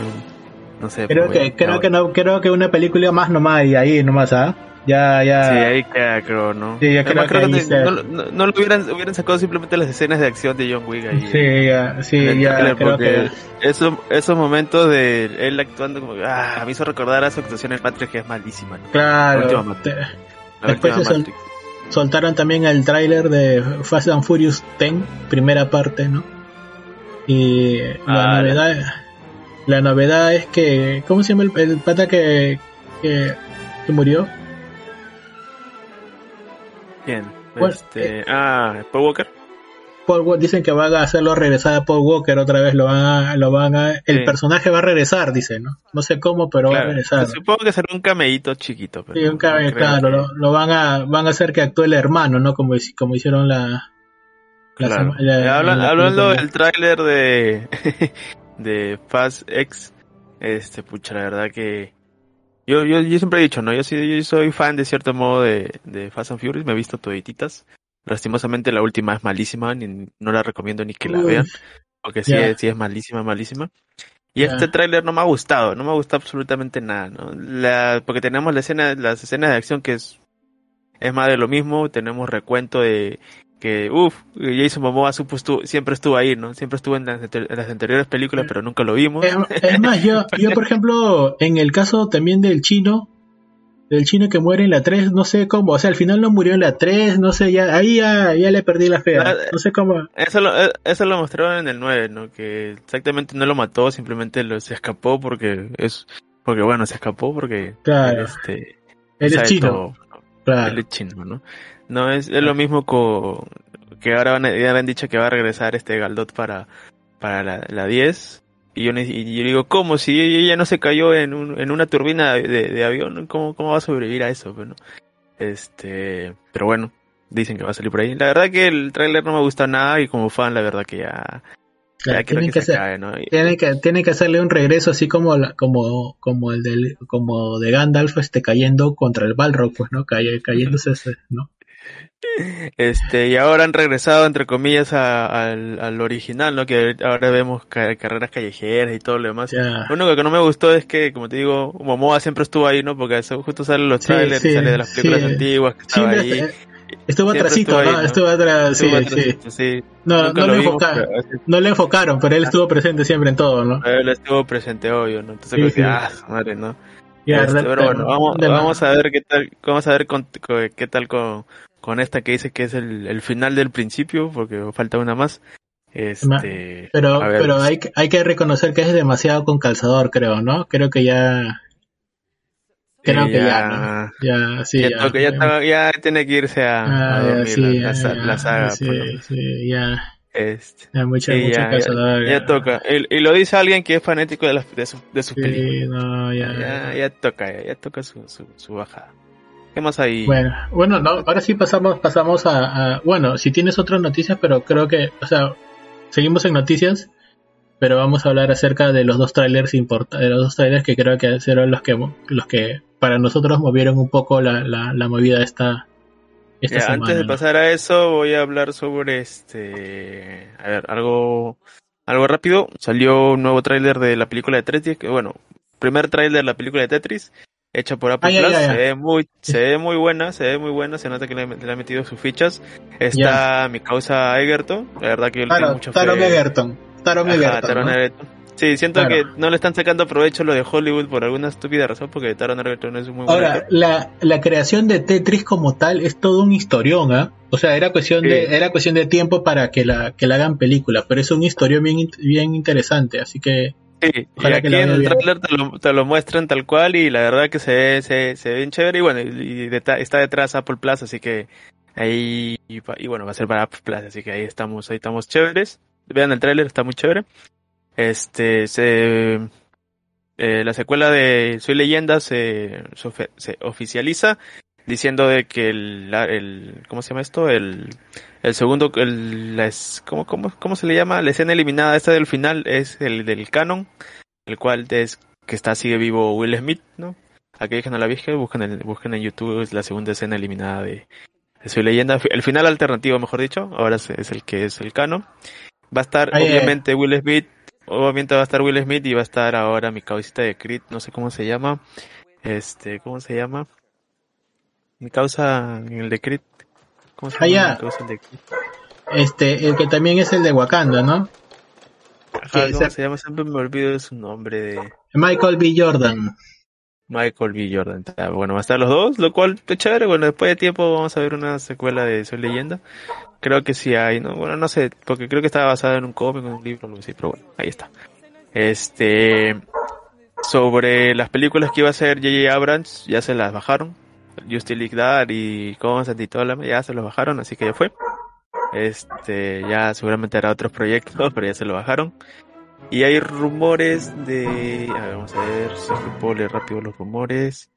no sé. Creo que, creo que no, creo que una película más nomás y ahí nomás, ¿ah? Ya, ya. Sí, ahí queda, creo, ¿no? Sí, ya creo, que, no, no, lo hubieran, hubieran sacado simplemente las escenas de acción de John Wick ahí. Sí, ya, sí, ya. Creo que... esos, esos momentos de él actuando como, ah, me hizo recordar a su actuación en Matrix que es malísima. Claro. Después se soltaron también el tráiler de Fast and Furious 10, primera parte, ¿no? Y la ah, novedad, la novedad es que, ¿cómo se llama el, pata que, que, murió? ¿Quién? este, eh, ah, Paul Walker dicen que van a hacerlo regresar a Paul Walker otra vez, lo van a, lo van a, el personaje va a regresar, dice, ¿no? No sé cómo, pero va a regresar. Supongo que será un cameíto chiquito. sí, un cameíto, claro, lo, van a, van a hacer que actúe el hermano, ¿no? Como, como hicieron la... hablando del tráiler de, *laughs* de Fast X, este, pucha, la verdad que... Yo, yo, yo siempre he dicho, ¿no? Yo, soy, yo soy fan de cierto modo de, de Fast and Furious, me he visto todititas. Lastimosamente la última es malísima, ni, no la recomiendo ni que la vean, porque sí, sí es malísima, malísima. Y este tráiler no me ha gustado, no me ha gustado absolutamente nada, ¿no? La, porque tenemos la escena, las escenas de acción que es, es más de lo mismo, tenemos recuento de que, uff, Jason Momoa supo siempre estuvo ahí, ¿no? Siempre estuvo en las, en las anteriores películas, pero nunca lo vimos. Es, más, yo, yo por ejemplo, en el caso también del chino, del chino que muere en la 3, no sé cómo, o sea, al final no murió en la 3, no sé, ya ahí ya, ya le perdí la fe, no sé cómo. Eso lo, eh, eso lo mostraron en el 9, ¿no? Que exactamente no lo mató, simplemente lo, se escapó porque es, porque bueno, se escapó porque claro. este, él es chino. Claro. Él es chino, ¿no? No, es, es lo mismo con, que ahora van, ya han dicho que va a regresar este Galdot para, para la, la 10 y yo, digo, ¿cómo? Si ella no se cayó en, un, en una turbina de, de, avión, ¿cómo, ¿cómo va a sobrevivir a eso? Bueno, este, pero bueno, dicen que va a salir por ahí. La verdad que el tráiler no me gusta nada y como fan, la verdad que ya... tienen, que, tienen, que, hacerle un regreso así como como como el del como de Gandalf este cayendo contra el Balrog pues no cayéndose ese, no este, y ahora han regresado, entre comillas, al, original, ¿no? Que ahora vemos carreras callejeras y todo lo demás. Lo único que no me gustó es que, como te digo, Momoa siempre estuvo ahí, ¿no? Porque justo salen los trailers, sale de las películas antiguas que estaba ahí. Estuvo atrasito, ¿no? Estuvo atrás, sí, sí. No, no, le enfocaron, no le enfocaron, pero él estuvo presente siempre en todo, ¿no? Él estuvo presente, obvio, ¿no? Entonces, sí, ah, madre, ¿no? Este, pero bueno, vamos, vamos a ver qué tal, vamos a ver con, qué tal con, con esta que dice que es el, el final del principio, porque falta una más. Este, pero pero hay, hay que reconocer que es demasiado con calzador, creo, ¿no? Creo que ya... Creo que ya, ya, sí, ya, ya, ya, tiene que irse a, ah, a dormir la, la, saga. Sí, sí, ya. Este, ya, mucha, mucha calzador, ya, toca. Y, y, lo dice alguien que es fanático de, las, de, su, de sus sí, películas. No, ya, ya, ya, toca, ya, ya toca su, su, su bajada. ¿Qué más hay? Bueno, bueno, no, ahora sí pasamos, pasamos a, bueno, si tienes otras noticias, pero creo que, o sea, seguimos en noticias, pero vamos a hablar acerca de los dos trailers de los dos trailers que creo que fueron los que, los que para nosotros movieron un poco la, la, la movida esta, esta semana. Antes de pasar a eso, voy a hablar sobre este, a ver, algo algo rápido, salió un nuevo tráiler de la película de Tetris, que bueno, primer tráiler de la película de Tetris, hecha por Apple Plus, se ve muy, se ve muy buena, se ve muy buena, se nota que le, ha metido sus fichas. Está mi causa Egerton, la verdad que yo le tengo mucho Taron Egerton, Taron Egerton. Sí, siento que no le están sacando provecho lo de Hollywood por alguna estúpida razón, porque Taron Egerton es muy bueno. Ahora, la, la creación de Tetris como tal es todo un historión, ¿ah? O sea, era cuestión de era cuestión de tiempo para que la que la hagan película, pero es un historión bien bien interesante, así que Sí, y aquí en el trailer te lo, muestran tal cual y la verdad que se ve, se, se ve bien chévere y bueno, y, está detrás Apple Plus, así que ahí, y, bueno, va a ser para Apple Plus, así que ahí estamos, ahí estamos chéveres. Vean el trailer, está muy chévere. Este, se, eh, la secuela de Soy Leyenda se, se oficializa diciendo de que el, el ¿cómo se llama esto? El, el segundo, el, la ¿cómo, cómo, ¿cómo se le llama? La escena eliminada esta del final es el del canon, el cual es que está sigue vivo Will Smith, ¿no? Aquellos que no la vieja, buscan en, busquen en YouTube, es la segunda escena eliminada de, de su leyenda. El final alternativo, mejor dicho, ahora es, el que es el canon. Va a estar, obviamente, Will Smith, obviamente va a estar Will Smith y va a estar ahora mi cabecita de Creed, no sé cómo se llama. Este, ¿cómo se llama? Mi causa en el de Creed. ¿Cómo se llama? el de Este, el que también es el de Wakanda, ¿no? Ajá, ¿cómo se... llama? Siempre me olvido de su nombre de... Michael B. Jordan. Michael B. Jordan. Bueno, va a estar los dos, lo cual está chévere. Bueno, después de tiempo vamos a ver una secuela de Soy Leyenda. Creo que sí hay, ¿no? Bueno, no sé, porque creo que estaba basada en un cómic, en un libro, algo así, pero bueno, ahí está. Este, sobre las películas que iba a hacer J.J. Abrams, ya se las bajaron. Justice League Dar y Constant y todo ya se lo bajaron, así que ya fue. Este, ya seguramente hará otros proyectos, *laughs* pero ya se lo bajaron. Y hay rumores de. A ver, vamos a ver si puedo leer rápido los rumores.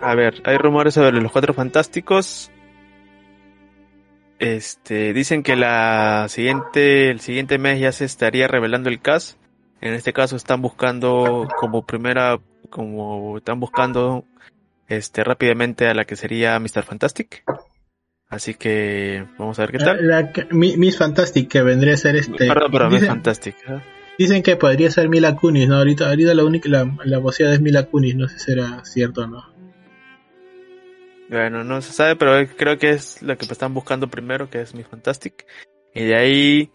a ver, hay rumores sobre los cuatro fantásticos. Este, dicen que la siguiente, el siguiente mes ya se estaría revelando el cast en este caso están buscando como primera, como están buscando este rápidamente a la que sería Mr. Fantastic. Así que vamos a ver qué tal. Miss Fantastic que vendría a ser este. Perdón, pero Miss Fantastic. Dicen que podría ser Mila Kunis, ¿no? Ahorita, ahorita la única, la, la es Mila Kunis, no sé si será cierto o no. Bueno, no se sabe, pero creo que es la que están buscando primero, que es Miss Fantastic. Y de ahí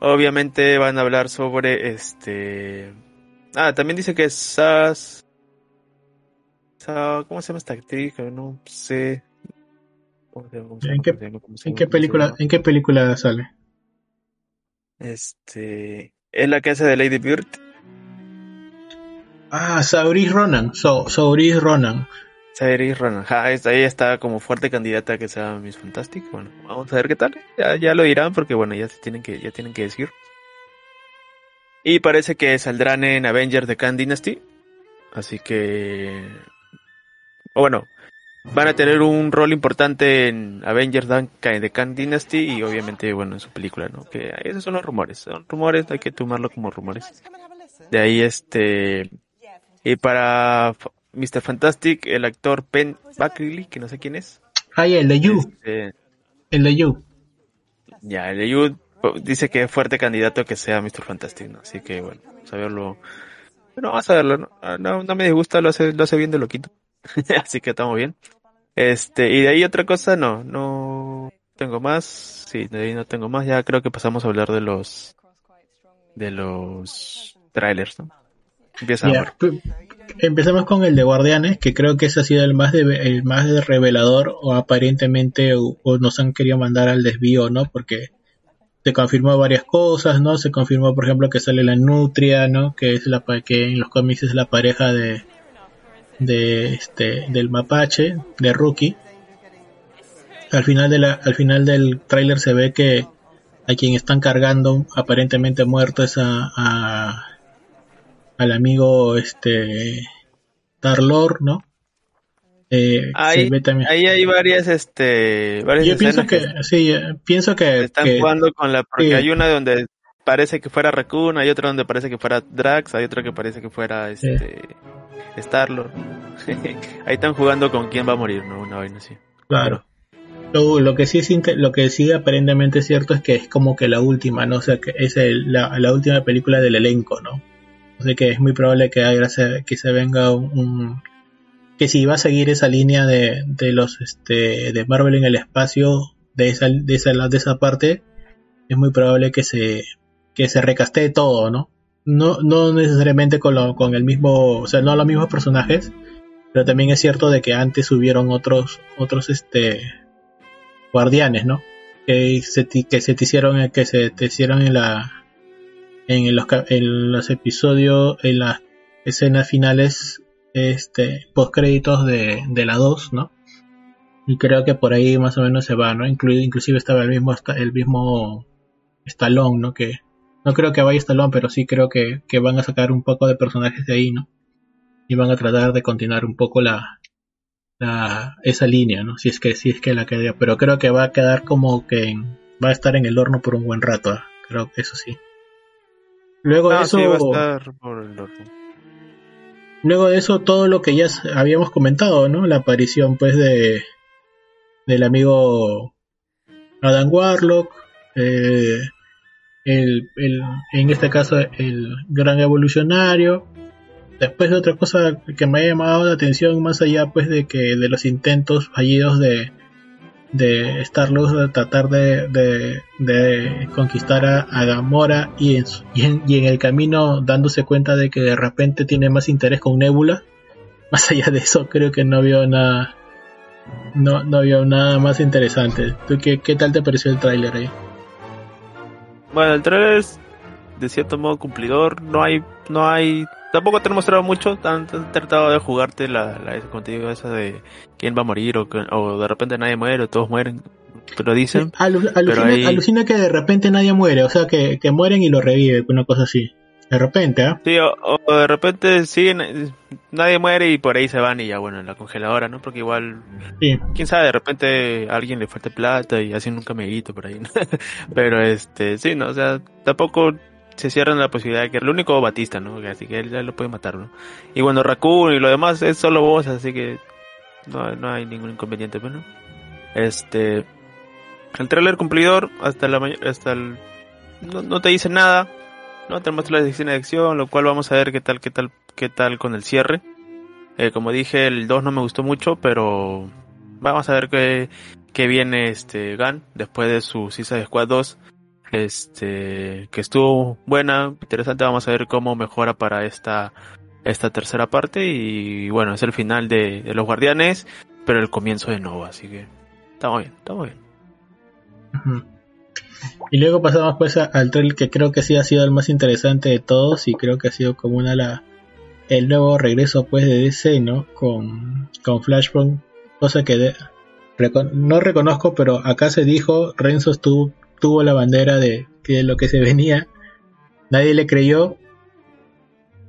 Obviamente van a hablar sobre este. Ah, también dice que Sas. ¿Cómo se llama esta actriz? No sé. ¿En qué, ¿En qué película, ¿En qué película sale? Este. Es la que hace de Lady Bird. Ah, Sauris Ronan. So, Sauris Ronan. Sairi Ronan. ahí está como fuerte candidata a que sea Miss Fantastic. Bueno, vamos a ver qué tal. Ya, ya lo dirán porque bueno, ya tienen que, ya tienen que decir. Y parece que saldrán en Avengers de Khan Dynasty. Así que. bueno, van a tener un rol importante en Avengers de Khan Dynasty y obviamente, bueno, en su película, ¿no? Que esos son los rumores. Son rumores, hay que tomarlo como rumores. De ahí este. Y para Mr. Fantastic, el actor Penn Buckley, que no sé quién es. Ah, el de You. Este, el de You. Ya, el de You dice que es fuerte candidato que sea Mr. Fantastic, ¿no? Así que bueno, vamos a verlo. Bueno, vamos a verlo, ¿no? Ah, no, me disgusta, lo hace, lo hace bien de loquito. *laughs* Así que estamos bien. Este, y de ahí otra cosa, no, no tengo más. Sí, de ahí no tengo más. Ya creo que pasamos a hablar de los, de los trailers, ¿no? Empieza a Empezamos con el de Guardianes, que creo que ese ha sido el más el más revelador o aparentemente o, nos han querido mandar al desvío, ¿no? Porque se confirmó varias cosas, ¿no? Se confirmó, por ejemplo, que sale la Nutria, ¿no? Que es la que en los cómics es la pareja de de este del mapache de Rookie. Al final de la al final del tráiler se ve que a quien están cargando aparentemente muerto es a al amigo este Darlor, ¿no? Eh, ahí, ahí, hay varias, este, varias Yo pienso que, sí, pienso que están jugando con la, porque hay una donde parece que fuera Raccoon, hay otra donde parece que fuera Drax, hay otra que parece que fuera este Starlord. *laughs* ahí están jugando con quién va a morir, ¿no? Una vaina así. Claro. Lo, que sí es lo que sí aparentemente es cierto es que es como que la última, ¿no? O sea, que es la, la, última película del elenco, ¿no? Sea que es muy probable que haya, que se venga un, que si va a seguir esa línea de, de los este de Marvel en el espacio de esa de esa de esa parte es muy probable que se que se recastee todo, ¿no? No no necesariamente con lo, con el mismo, o sea, no los mismos personajes, pero también es cierto de que antes hubieron otros otros este guardianes, ¿no? Que se, que se te hicieron, que se te hicieron en la, en los, episodios, en las escenas finales, este, post créditos de, de la 2, ¿no? Y creo que por ahí más o menos se va, ¿no? inclusive estaba el mismo, el mismo Stallone, ¿no? Que no creo que vaya Stallone, pero sí creo que, que van a sacar un poco de personajes de ahí, ¿no? Y van a tratar de continuar un poco la, esa línea, ¿no? Si es que si es que la quedaría, pero creo que va a quedar como que va a estar en el horno por un buen rato, ¿eh? creo que eso sí. Luego de eso Luego de eso todo lo que ya habíamos comentado, ¿no? La aparición pues de del amigo Adam Warlock, eh, el, el, en este caso el gran evolucionario, después de otra cosa que me ha llamado la atención más allá pues de que de los intentos fallidos de de Star de tratar de, de, conquistar a, Gamora y en, y en, el camino dándose cuenta de que de repente tiene más interés con Nebula. *laughs* Más allá de eso creo que no vio nada no, no vio nada más interesante. ¿Tú qué, qué tal te pareció el tráiler ahí? Bueno el tráiler es de cierto modo cumplidor. No hay no hay tampoco te han mostrado mucho, han, tratado de jugarte la, la contigo esa de quién va a morir o, o de repente nadie muere o todos mueren, pero dicen. alucina, que de repente nadie muere, o sea que, que mueren y lo revive, una cosa así. De repente, ¿ah? Sí, o, de repente siguen, nadie muere y por ahí se van y ya, bueno, en la congeladora, ¿no? Porque igual, quién sabe, de repente a alguien le falta plata y hacen un camellito por ahí, ¿no? *laughs* Pero este, sí, no, o sea, tampoco se cierran la posibilidad de que el único Batista, ¿no? Así que él ya lo puede matar, ¿no? Y bueno, Raccoon y lo demás es solo voz, así que no, no hay ningún inconveniente, bueno. Este, el trailer cumplidor hasta la hasta el, no, te dice nada, no te muestra la escena de acción, lo cual vamos a ver qué tal, qué tal, qué tal con el cierre. Eh, como dije, el 2 no me gustó mucho, pero vamos a ver qué, qué viene este Gun después de su Suicide Squad 2 este que estuvo buena, interesante, vamos a ver cómo mejora para esta esta tercera parte y bueno, es el final de, los guardianes, pero el comienzo de Nova, así que estamos bien, estamos bien. Y luego pasamos pues al trailer que creo que sí ha sido el más interesante de todos y creo que ha sido como una la el nuevo regreso pues de DC, ¿no? Con, con Flashpoint, cosa que no reconozco, pero acá se dijo, Renzo estuvo tuvo la bandera de, que lo que se venía. Nadie le creyó.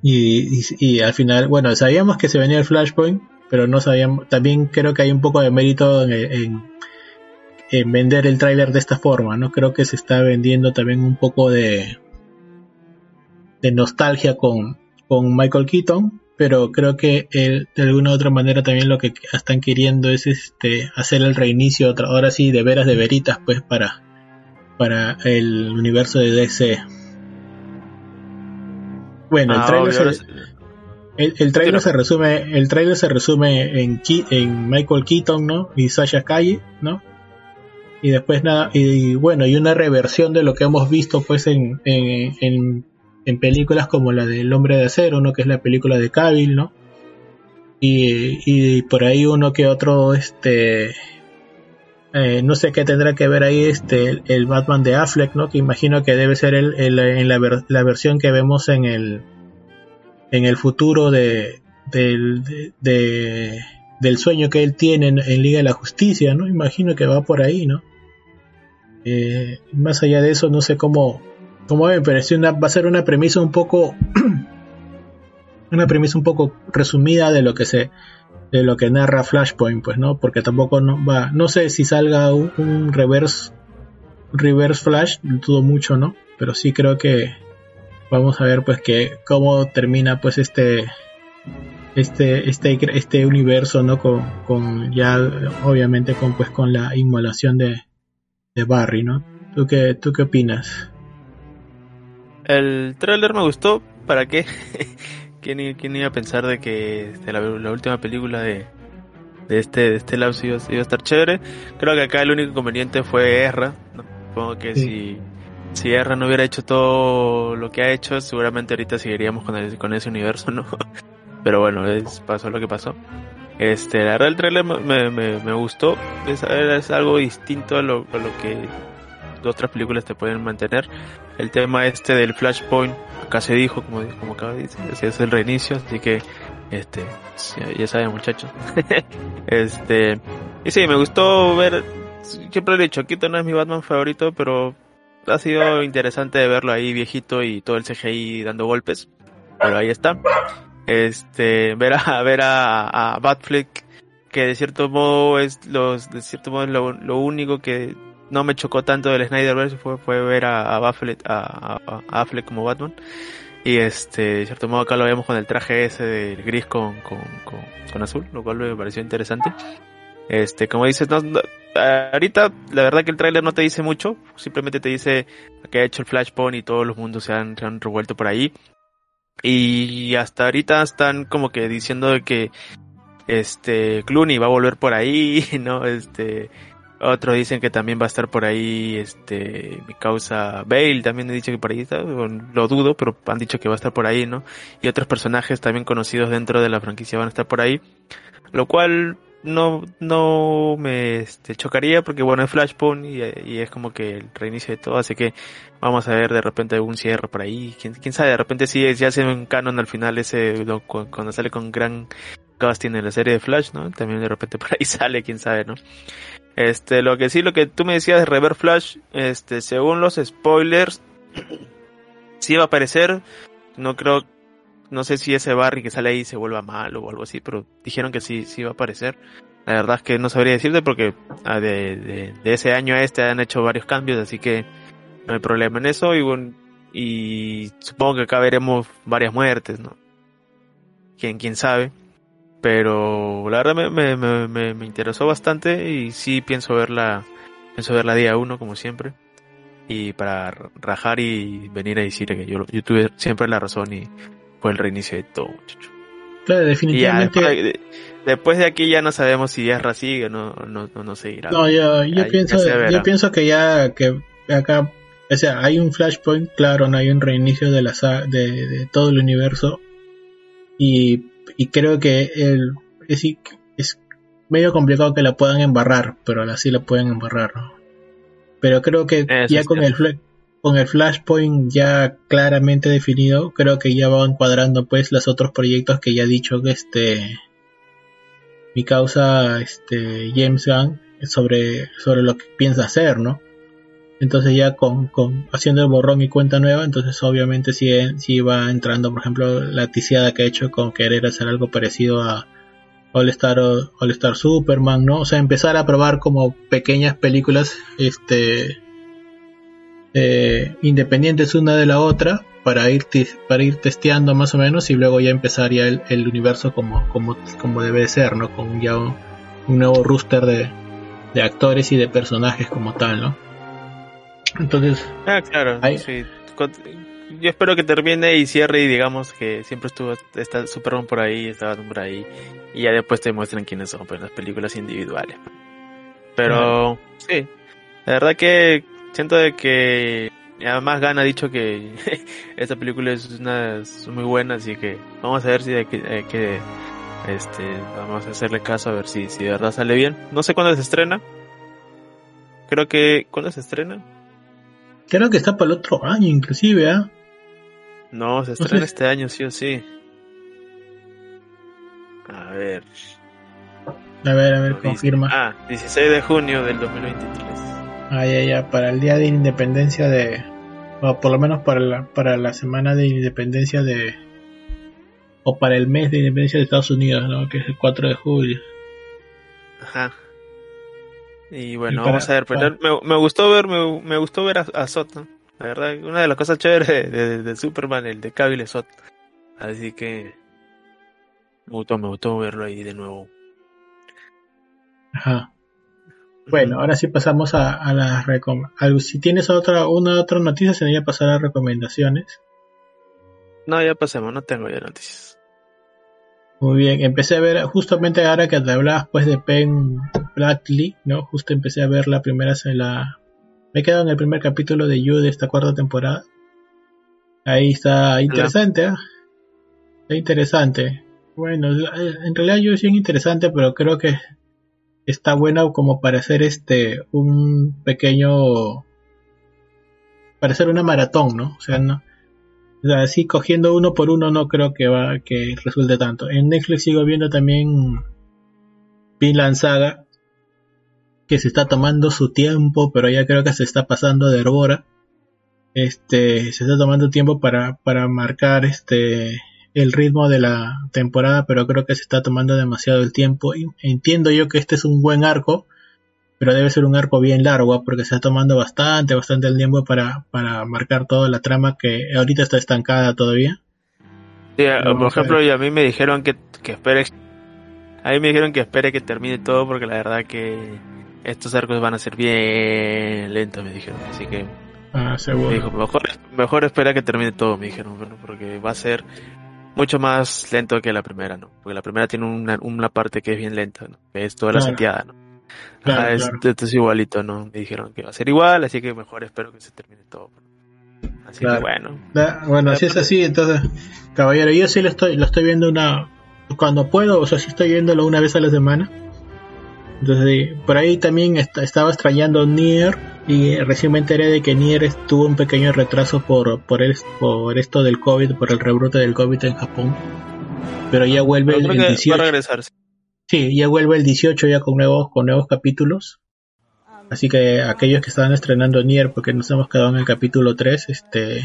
Y, al final, bueno, sabíamos que se venía el Flashpoint, pero no sabíamos. También creo que hay un poco de mérito en, en, vender el tráiler de esta forma, ¿no? Creo que se está vendiendo también un poco de, de nostalgia con, con Michael Keaton, pero creo que de alguna u otra manera también lo que están queriendo es este hacer el reinicio, ahora sí, de veras de veritas, pues para para el universo de DC. Bueno, el ah, trailer, se, el, trailer se resume, el trailer se resume en, en Michael Keaton, ¿no? Y Sasha Calle, ¿no? Y después nada, y bueno, y una reversión de lo que hemos visto pues en, en, en, películas como la del Hombre de Acero, ¿no? Que es la película de Cavill, ¿no? Y, y por ahí uno que otro, este, eh, no sé qué tendrá que ver ahí este el, Batman de Affleck, ¿no? Que imagino que debe ser el, en la, la, versión que vemos en el en el futuro de, del, del sueño que él tiene en, Liga de la Justicia, ¿no? Imagino que va por ahí, ¿no? Eh, más allá de eso, no sé cómo, cómo me parece una, va a ser una premisa un poco *clears throat* una premisa un poco resumida de lo que se de lo que narra Flashpoint, pues, ¿no? Porque tampoco no va, no sé si salga un, reverse reverse flash, dudo mucho, ¿no? Pero sí creo que vamos a ver pues que cómo termina pues este este este este universo no con, con ya obviamente con pues con la inmolación de, de Barry no tú qué tú qué opinas el tráiler me gustó para qué *laughs* ¿Quién, ¿Quién, iba a pensar de que este, la, última película de, de este de este lapso iba, a estar chévere creo que acá el único inconveniente fue Erra ¿no? supongo que si si Erra no hubiera hecho todo lo que ha hecho seguramente ahorita seguiríamos con, el, con ese universo *laughs* no pero bueno, es, pasó lo que pasó. Este, la verdad el trailer me, me, me gustó, es, es, algo distinto a lo, a lo que otras películas te pueden mantener. El tema este del Flashpoint, acá se dijo, como, como de decir, es el reinicio, así que, este, ya, saben muchachos. *laughs* este, y sí, me gustó ver, siempre he dicho, Quito no es mi Batman favorito, pero ha sido interesante verlo ahí viejito y todo el CGI dando golpes. Pero ahí está este ver a *laughs* ver a, a Batfleck que de cierto modo es los de cierto modo lo, lo, único que no me chocó tanto del Snyderverse fue, fue ver a, a, a, Affleck como Batman. Y este de cierto modo acá lo vemos con el traje ese del gris con, con, con, con azul lo cual me pareció interesante. Este como dices no, ahorita la verdad que el tráiler no te dice mucho simplemente te dice que ha hecho el Flashpoint y todos los mundos se han, se han revuelto por ahí. Y hasta ahorita están como que diciendo que este Clooney va a volver por ahí, *laughs* ¿no? Este otros dicen que también va a estar por ahí este mi causa Bale también he dicho que por ahí está, lo dudo, pero han dicho que va a estar por ahí, ¿no? Y otros personajes también conocidos dentro de la franquicia van a estar por ahí, lo cual no, no me este, chocaría porque bueno es Flashpoint y, y, es como que el reinicio de todo, así que vamos a ver de repente algún cierre por ahí, quién, quién sabe, de repente sí ya hace un canon al final ese cuando sale con gran casting en la serie de Flash, ¿no? También de repente *laughs* por ahí sale, quién sabe, ¿no? Este, lo que sí, lo que tú me decías de Rever Flash, este, según los spoilers, *clears throat* sí va a aparecer, no creo no sé si ese Barry que sale ahí se vuelva malo o algo así, pero dijeron que sí, sí va a aparecer. La verdad es que no sabría decirte porque ah, de, de, ese año a este han hecho varios cambios, así que no hay problema en eso. Y, bueno, y supongo que acá veremos varias muertes, ¿no? Quién, quién sabe. Pero la verdad me, me, me, me interesó bastante y sí pienso verla, pienso verla día uno como siempre. Y para rajar y venir a decir que yo, yo tuve siempre la razón y fue el reinicio de todo, muchacho. Claro, definitivamente. después, de, aquí ya no sabemos si es sigue o no, no, no, seguirá. No, yo, yo pienso, yo pienso que ya que acá, o sea, hay un flashpoint, claro, no hay un reinicio de la de, de todo el universo y, y creo que el, es, es medio complicado que la puedan embarrar, pero así la pueden embarrar. Pero creo que ya con el, con el Flashpoint ya claramente definido, creo que ya va encuadrando pues los otros proyectos que ya he dicho que este mi causa este James Gunn sobre, sobre lo que piensa hacer, ¿no? Entonces ya con, con haciendo el borrón y cuenta nueva, entonces obviamente si sí va entrando, por ejemplo, la ticiada que ha hecho con querer hacer algo parecido a All Star, All Star Superman, ¿no? O sea, empezar a probar como pequeñas películas, este, eh, independientes una de la otra para ir, para ir testeando más o menos y luego ya empezar ya el, universo como, como, como debe ser, ¿no? Con ya un, nuevo rooster de, de, actores y de personajes como tal, ¿no? Entonces... Ah, claro, Yo espero que termine y cierre y digamos que siempre estuvo está Superman por ahí, estaba por ahí y ya después te muestran quiénes son pues, las películas individuales. Pero sí, la verdad que siento de que además Gan ha dicho que *laughs* esta película es una muy buena, así que vamos a ver si hay que, este, vamos a hacerle caso a ver si, si de verdad sale bien. No sé cuándo se estrena. Creo que ¿cuándo se estrena? Creo que está para el otro año inclusive, ¿ah? No, se estrena este año sí o sí. A ver. A ver, a ver, confirma. Ah, 16 de junio del 2023. Ah, ya, ya, para el día de independencia de. O por lo menos para la, para la semana de independencia de. O para el mes de independencia de Estados Unidos, ¿no? Que es el 4 de julio. Ajá. Y bueno, vamos a ver. Pero me, me, gustó ver, me, me gustó ver a, a Sot, ¿no? La verdad, una de las cosas chéveres de, de, Superman, el de Cavill Sot. Así que. Me gustó, me gustó verlo ahí de nuevo. Ajá. Bueno, ahora sí pasamos a, a las recomendaciones. Si tienes otra, una otra noticia, sería pasar a recomendaciones. No, ya pasemos, no tengo ya noticias. Muy bien, empecé a ver, justamente ahora que te hablabas pues de Penn Bradley, ¿no? Justo empecé a ver la primera, la... me he quedado en el primer capítulo de You de esta cuarta temporada. Ahí está interesante, ¿eh? Está interesante. Bueno, en realidad You es bien interesante, pero creo que está buena como para hacer este, un pequeño, para hacer una maratón, ¿no? O sea, no, así cogiendo uno por uno no creo que va que resulte tanto. En Netflix sigo viendo también Vinland Saga que se está tomando su tiempo, pero ya creo que se está pasando de herbora. Este, se está tomando tiempo para, para marcar este el ritmo de la temporada, pero creo que se está tomando demasiado el tiempo. Y entiendo yo que este es un buen arco, pero debe ser un arco bien largo porque se está tomando bastante, bastante el tiempo para, para marcar toda la trama que ahorita está estancada todavía. Sí, por ejemplo, y a mí me dijeron que, que espere, a mí me dijeron que espere que termine todo porque la verdad que estos arcos van a ser bien lentos, me dijeron, así que... Ah, seguro. dijo, mejor, mejor espera que termine todo, me dijeron, porque va a ser mucho más lento que la primera, ¿no? Porque la primera tiene una, una parte que es bien lenta, ¿no? Que es toda la seteada, ¿no? Claro, Esto, es igualito, ¿no? Me dijeron que va a ser igual, así que mejor espero que se termine todo. Así que bueno. bueno, si es así, entonces, caballero, yo sí lo estoy, lo estoy viendo una cuando puedo, o sea, sí estoy viéndolo una vez a la semana. Entonces, por ahí también estaba extrañando Nier y recién me enteré de que Nier tuvo un pequeño retraso por, por, el, por esto del COVID, por el rebrote del COVID en Japón. Pero ya vuelve el, 18. Sí, ya vuelve el 18 ya con nuevos, con nuevos capítulos. Así que aquellos que estaban estrenando Nier, porque nos hemos quedado en el capítulo 3, este,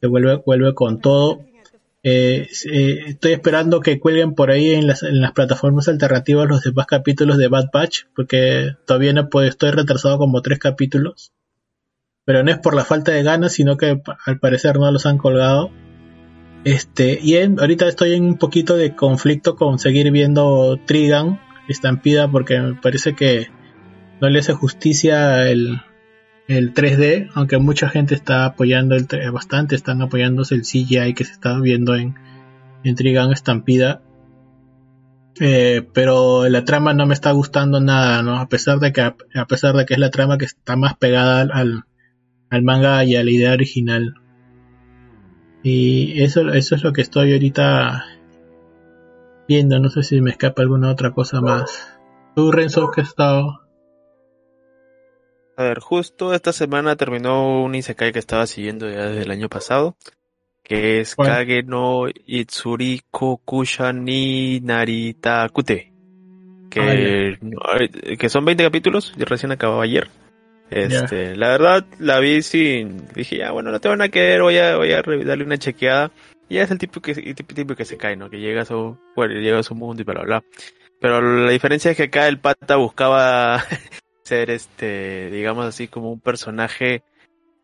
se vuelve, vuelve con todo. Eh, eh, estoy esperando que cuelguen por ahí en las, en las plataformas alternativas los demás capítulos de Bad Batch, porque todavía no puedo, estoy retrasado como tres capítulos. Pero no es por la falta de ganas, sino que al parecer no los han colgado. Este, y ahorita estoy en un poquito de conflicto con seguir viendo Trigan, Estampida, porque me parece que no le hace justicia el, el 3D, aunque mucha gente está apoyando el bastante, están apoyándose el CGI que se está viendo en, en Estampida. Eh, pero la trama no me está gustando nada, ¿no? A pesar de que a, pesar de que es la trama que está más pegada al, al, manga y a la idea original. Y eso, eso es lo que estoy ahorita viendo. No sé si me escapa alguna otra cosa más. Tú, Renzo, que has estado a ver, justo esta semana terminó un Isekai que estaba siguiendo ya desde el año pasado, que es Kage no Itsuri Kokusha ni Narita Kute. Que, ah, que son 20 capítulos, yo recién acababa ayer. Este, la verdad, la vi sin, dije, ya, bueno, no tengo nada que ver, voy a, voy a darle una chequeada. Y ya es el tipo que, el tipo que se cae, ¿no? Que llega a su, bueno, llega a su mundo y bla, bla, bla. Pero la diferencia es que acá el pata buscaba *laughs* ser este, digamos así, como un personaje,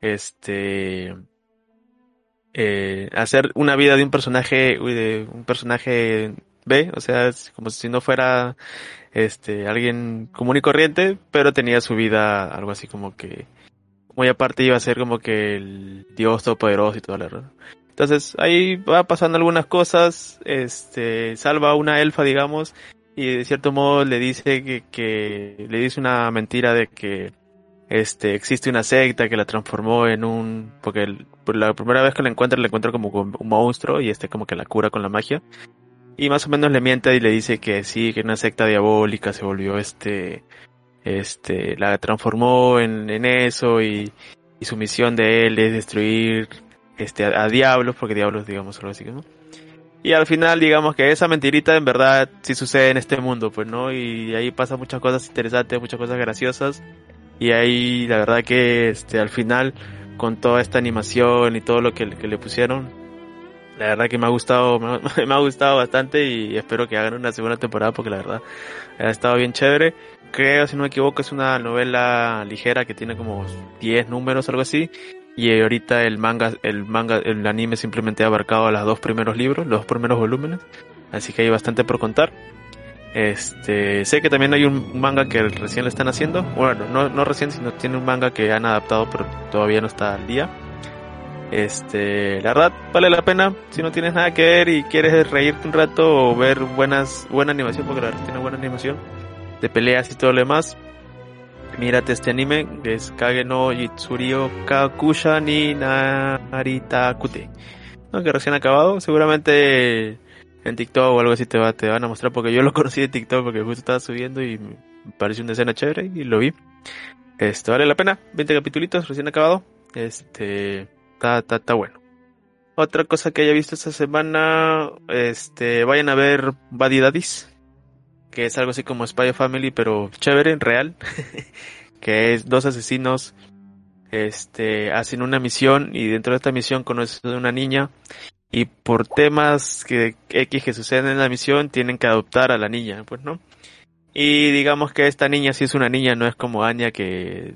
este, eh, hacer una vida de un personaje, de un personaje B, o sea, como si no fuera, este, alguien común y corriente, pero tenía su vida algo así como que, muy aparte iba a ser como que el dios todopoderoso y todo lo Entonces ahí va pasando algunas cosas, este, salva a una elfa, digamos, y de cierto modo le dice que, que le dice una mentira de que este existe una secta que la transformó en un porque por la primera vez que la encuentra la encuentra como un monstruo y este como que la cura con la magia y más o menos le miente y le dice que sí que una secta diabólica se volvió este este la transformó en, en eso y, y su misión de él es destruir este a, diablos porque diablos digamos algo así ¿no? Y al final, digamos que esa mentirita en verdad sí sucede en este mundo, pues, ¿no? Y ahí pasan muchas cosas interesantes, muchas cosas graciosas. Y ahí, la verdad que, este, al final, con toda esta animación y todo lo que, le pusieron, la verdad que me ha gustado, *laughs* me, ha gustado bastante y espero que hagan una segunda temporada porque la verdad ha estado bien chévere. Creo, si no me equivoco, es una novela ligera que tiene como 10 números, algo así y ahorita el manga, el manga, el anime simplemente ha abarcado los dos primeros libros, los dos primeros volúmenes. así que hay bastante por contar. Este, sé que también hay un manga que recién lo están haciendo. Bueno, no, no recién, sino tiene un manga que han adaptado, pero todavía no está al día. Este, la verdad vale la pena si no tienes nada que ver y quieres reírte un rato o ver buenas buena animación porque la verdad tiene buena animación de peleas y todo lo demás. Mírate este anime que es Kage no Yitsurio Kakusha ni Narita Kute. No, que recién acabado, seguramente en TikTok o algo así te va van a mostrar porque yo lo *laughs* conocí de TikTok porque justo estaba subiendo y me pareció una escena chévere y lo vi. Esto vale la pena, 20 capítulos recién acabado. Este está, bueno. Otra cosa que haya visto esta semana, este, vayan a ver Buddy Daddies, que es algo así como Spy Family, pero chévere, real, *laughs* que es dos asesinos, este, hacen una misión y dentro de esta misión conocen a una niña y por temas que X que suceden en la misión tienen que adoptar a la niña, pues no. Y digamos que esta niña sí es una niña, no es como Anya que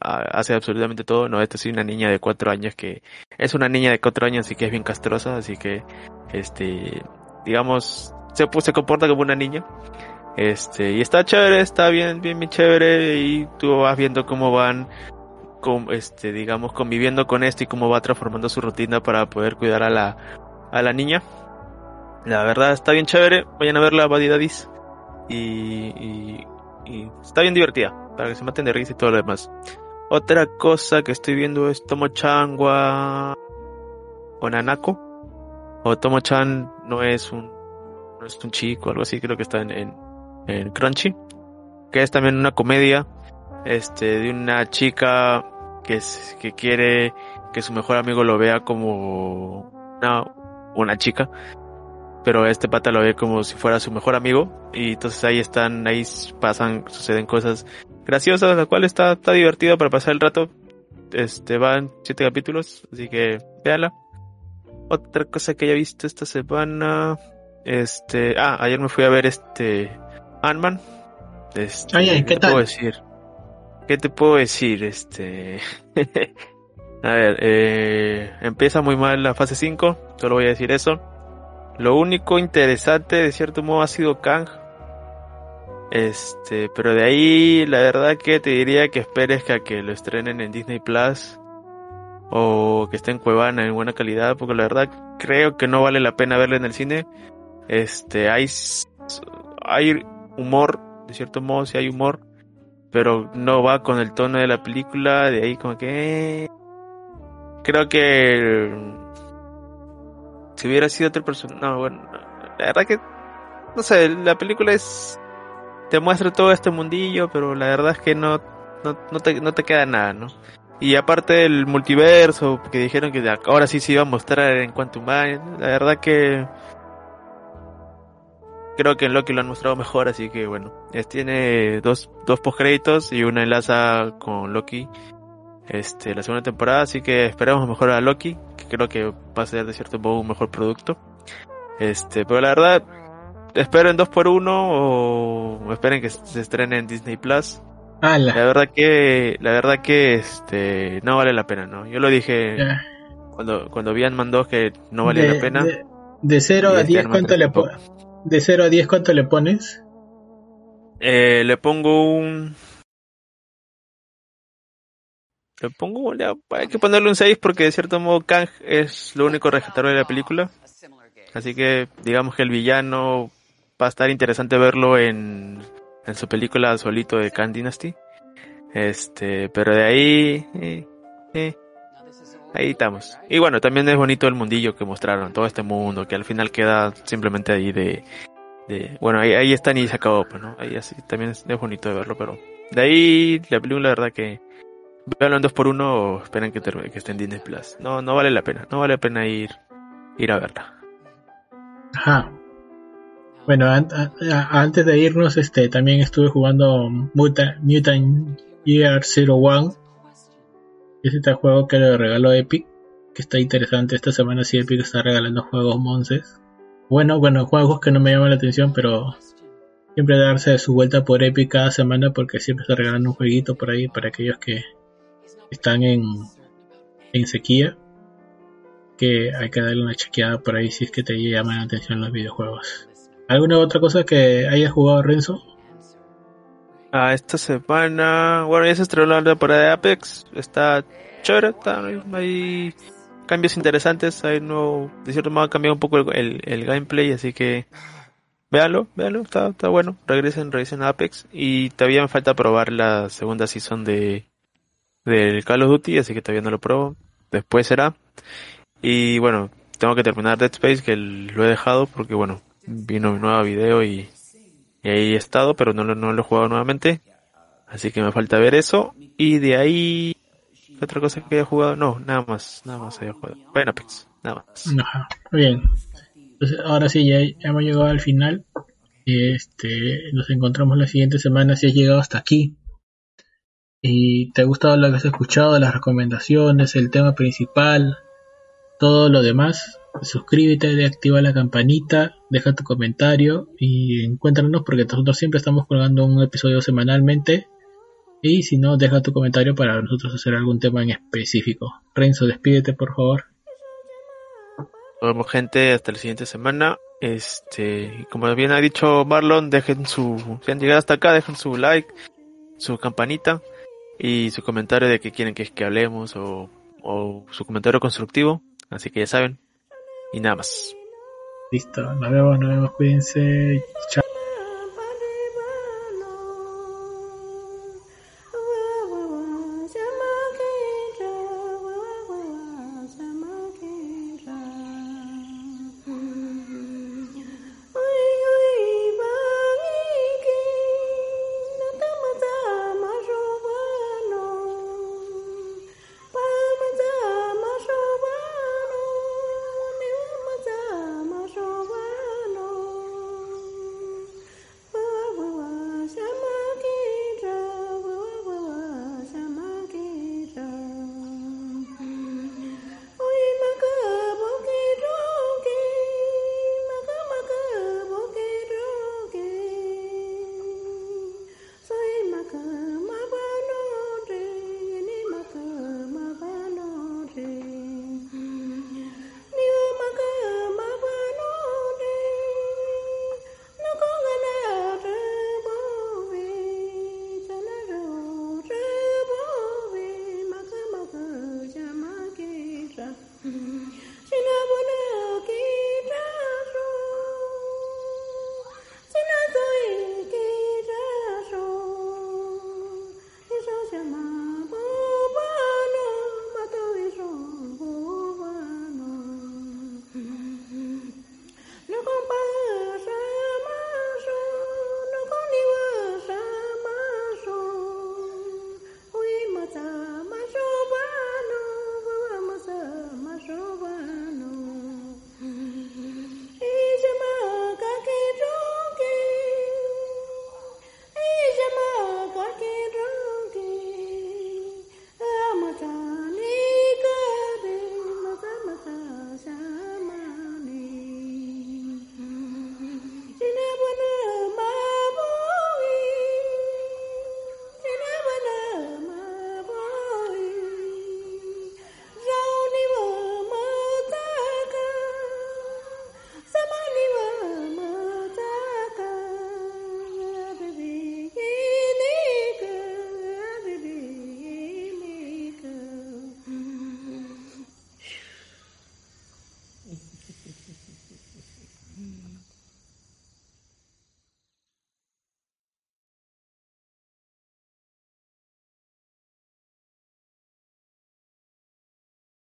hace absolutamente todo. No, esta es una niña de cuatro años que es una niña de cuatro años y que es bien castrosa, así que, este, digamos, se, se comporta como una niña. Este, y está chévere, está bien, bien, bien chévere y tú vas viendo cómo van, con, este, digamos, conviviendo con esto y cómo va transformando su rutina para poder cuidar a la, a la niña. La verdad está bien chévere, vayan a verla, Badidadis. Y, y, y está bien divertida, para que se maten de risa y todo lo demás. Otra cosa que estoy viendo es Tomo-chan wa Nanako. O Tomo-chan no es un no es un chico, algo así, creo que está en, en, Crunchy. Que es también una comedia este de una chica que, es, que quiere que su mejor amigo lo vea como una, una chica pero este pata lo ve como si fuera su mejor amigo y entonces ahí están, ahí pasan, suceden cosas graciosas, la cual está, está divertido para pasar el rato. Este, van siete capítulos, así que véala. Otra cosa que haya visto esta semana, este, ah, ayer me fui a ver este Ant-Man. Este, ¿qué, ¿qué te puedo decir? ¿Qué te puedo decir? Este, *laughs* a ver, eh, empieza muy mal la fase 5, solo voy a decir eso. Lo único interesante de cierto modo ha sido Kang, este, pero de ahí la verdad que te diría que esperes que a que lo estrenen en Disney Plus o que esté en Cuevana en buena calidad, porque la verdad creo que no vale la pena verlo en el cine. Este, hay hay humor, de cierto modo sí hay humor, pero no va con el tono de la película, de ahí como que creo que si hubiera sido otra persona, no, bueno, la verdad que no sé, la película es te muestra todo este mundillo, pero la verdad es que no, no, te, no te queda nada, ¿no? Y aparte del multiverso, que dijeron que ahora sí se iba a mostrar en Quantum Mind, la verdad que creo que en Loki lo han mostrado mejor, así que bueno, tiene dos, dos postcréditos y una enlaza con Loki, este, la segunda temporada, así que esperamos mejor a Loki, que creo que va a ser de cierto modo un mejor producto. Este, pero la verdad, dos por uno o esperen que se estrene en Disney Plus. La verdad que, la verdad que este no vale la pena, ¿no? Yo lo dije cuando, cuando mandó que no vale la pena. De, 0 a 10 cuánto le de 0 a 10 cuánto le pones? Eh, le pongo un le pongo hay que ponerle un 6 porque de cierto modo Kang es lo único rescatable de la película. Así que digamos que el villano va a estar interesante verlo en, en su película solito de Khan Dynasty. Este, pero de ahí, eh, eh, ahí estamos. Y bueno, también es bonito el mundillo que mostraron, todo este mundo, que al final queda simplemente ahí de, de bueno, ahí, ahí están y se acabó, pues, ¿no? Ahí así, también es, bonito de verlo, pero de ahí la película, la verdad que, veanlo en dos por uno o esperen que, que esté en Disney Plus. No, no vale la pena, no vale la pena ir, ir a verla. Ajá. Bueno, antes de irnos, este, también estuve jugando Mutant, Mutant Year Zero One. Es este juego que le regaló Epic, que está interesante. Esta semana sí Epic está regalando juegos monces. Bueno, bueno, juegos que no me llaman la atención, pero siempre darse su vuelta por Epic cada semana porque siempre está regalando un jueguito por ahí para aquellos que están en, en sequía que hay que darle una chequeada por ahí si es que te llaman la atención los videojuegos. ¿Alguna otra cosa que haya jugado Renzo? Ah, esta semana, bueno, ya se estrenó la temporada de Apex, está chévere, está, hay cambios interesantes, hay no, de cierto modo ha cambiado un poco el, el, gameplay, así que véanlo, véanlo, está, está bueno, regresen, revisen Apex. Y todavía me falta probar la segunda season de del Call of Duty, así que todavía no lo pruebo, después será. Y bueno, tengo que terminar Dead Space, que lo he dejado porque bueno, vino mi nuevo video y, he estado, pero no, no lo he jugado nuevamente. Así que me falta ver eso. Y de ahí, otra cosa que haya jugado, no, nada más, nada más haya jugado. Bueno, Apex, nada más. bien. Entonces, ahora sí, ya, hemos llegado al final. Este, nos encontramos la siguiente semana si has llegado hasta aquí. Y te ha gustado lo que has escuchado, las recomendaciones, el tema principal, todo lo demás, suscríbete, activa la campanita, deja tu comentario y encuéntranos porque nosotros siempre estamos colgando un episodio semanalmente. Y si no, deja tu comentario para nosotros hacer algún tema en específico. Renzo, despídete por favor. Nos vemos gente hasta la siguiente semana. Este, como bien ha dicho Marlon, dejen su, si han llegado hasta acá, dejen su like, su campanita y su comentario de que quieren que, hablemos o su comentario constructivo. Así que ya saben. Y nada más. Listo, nos vemos, nos vemos, cuídense. Chao.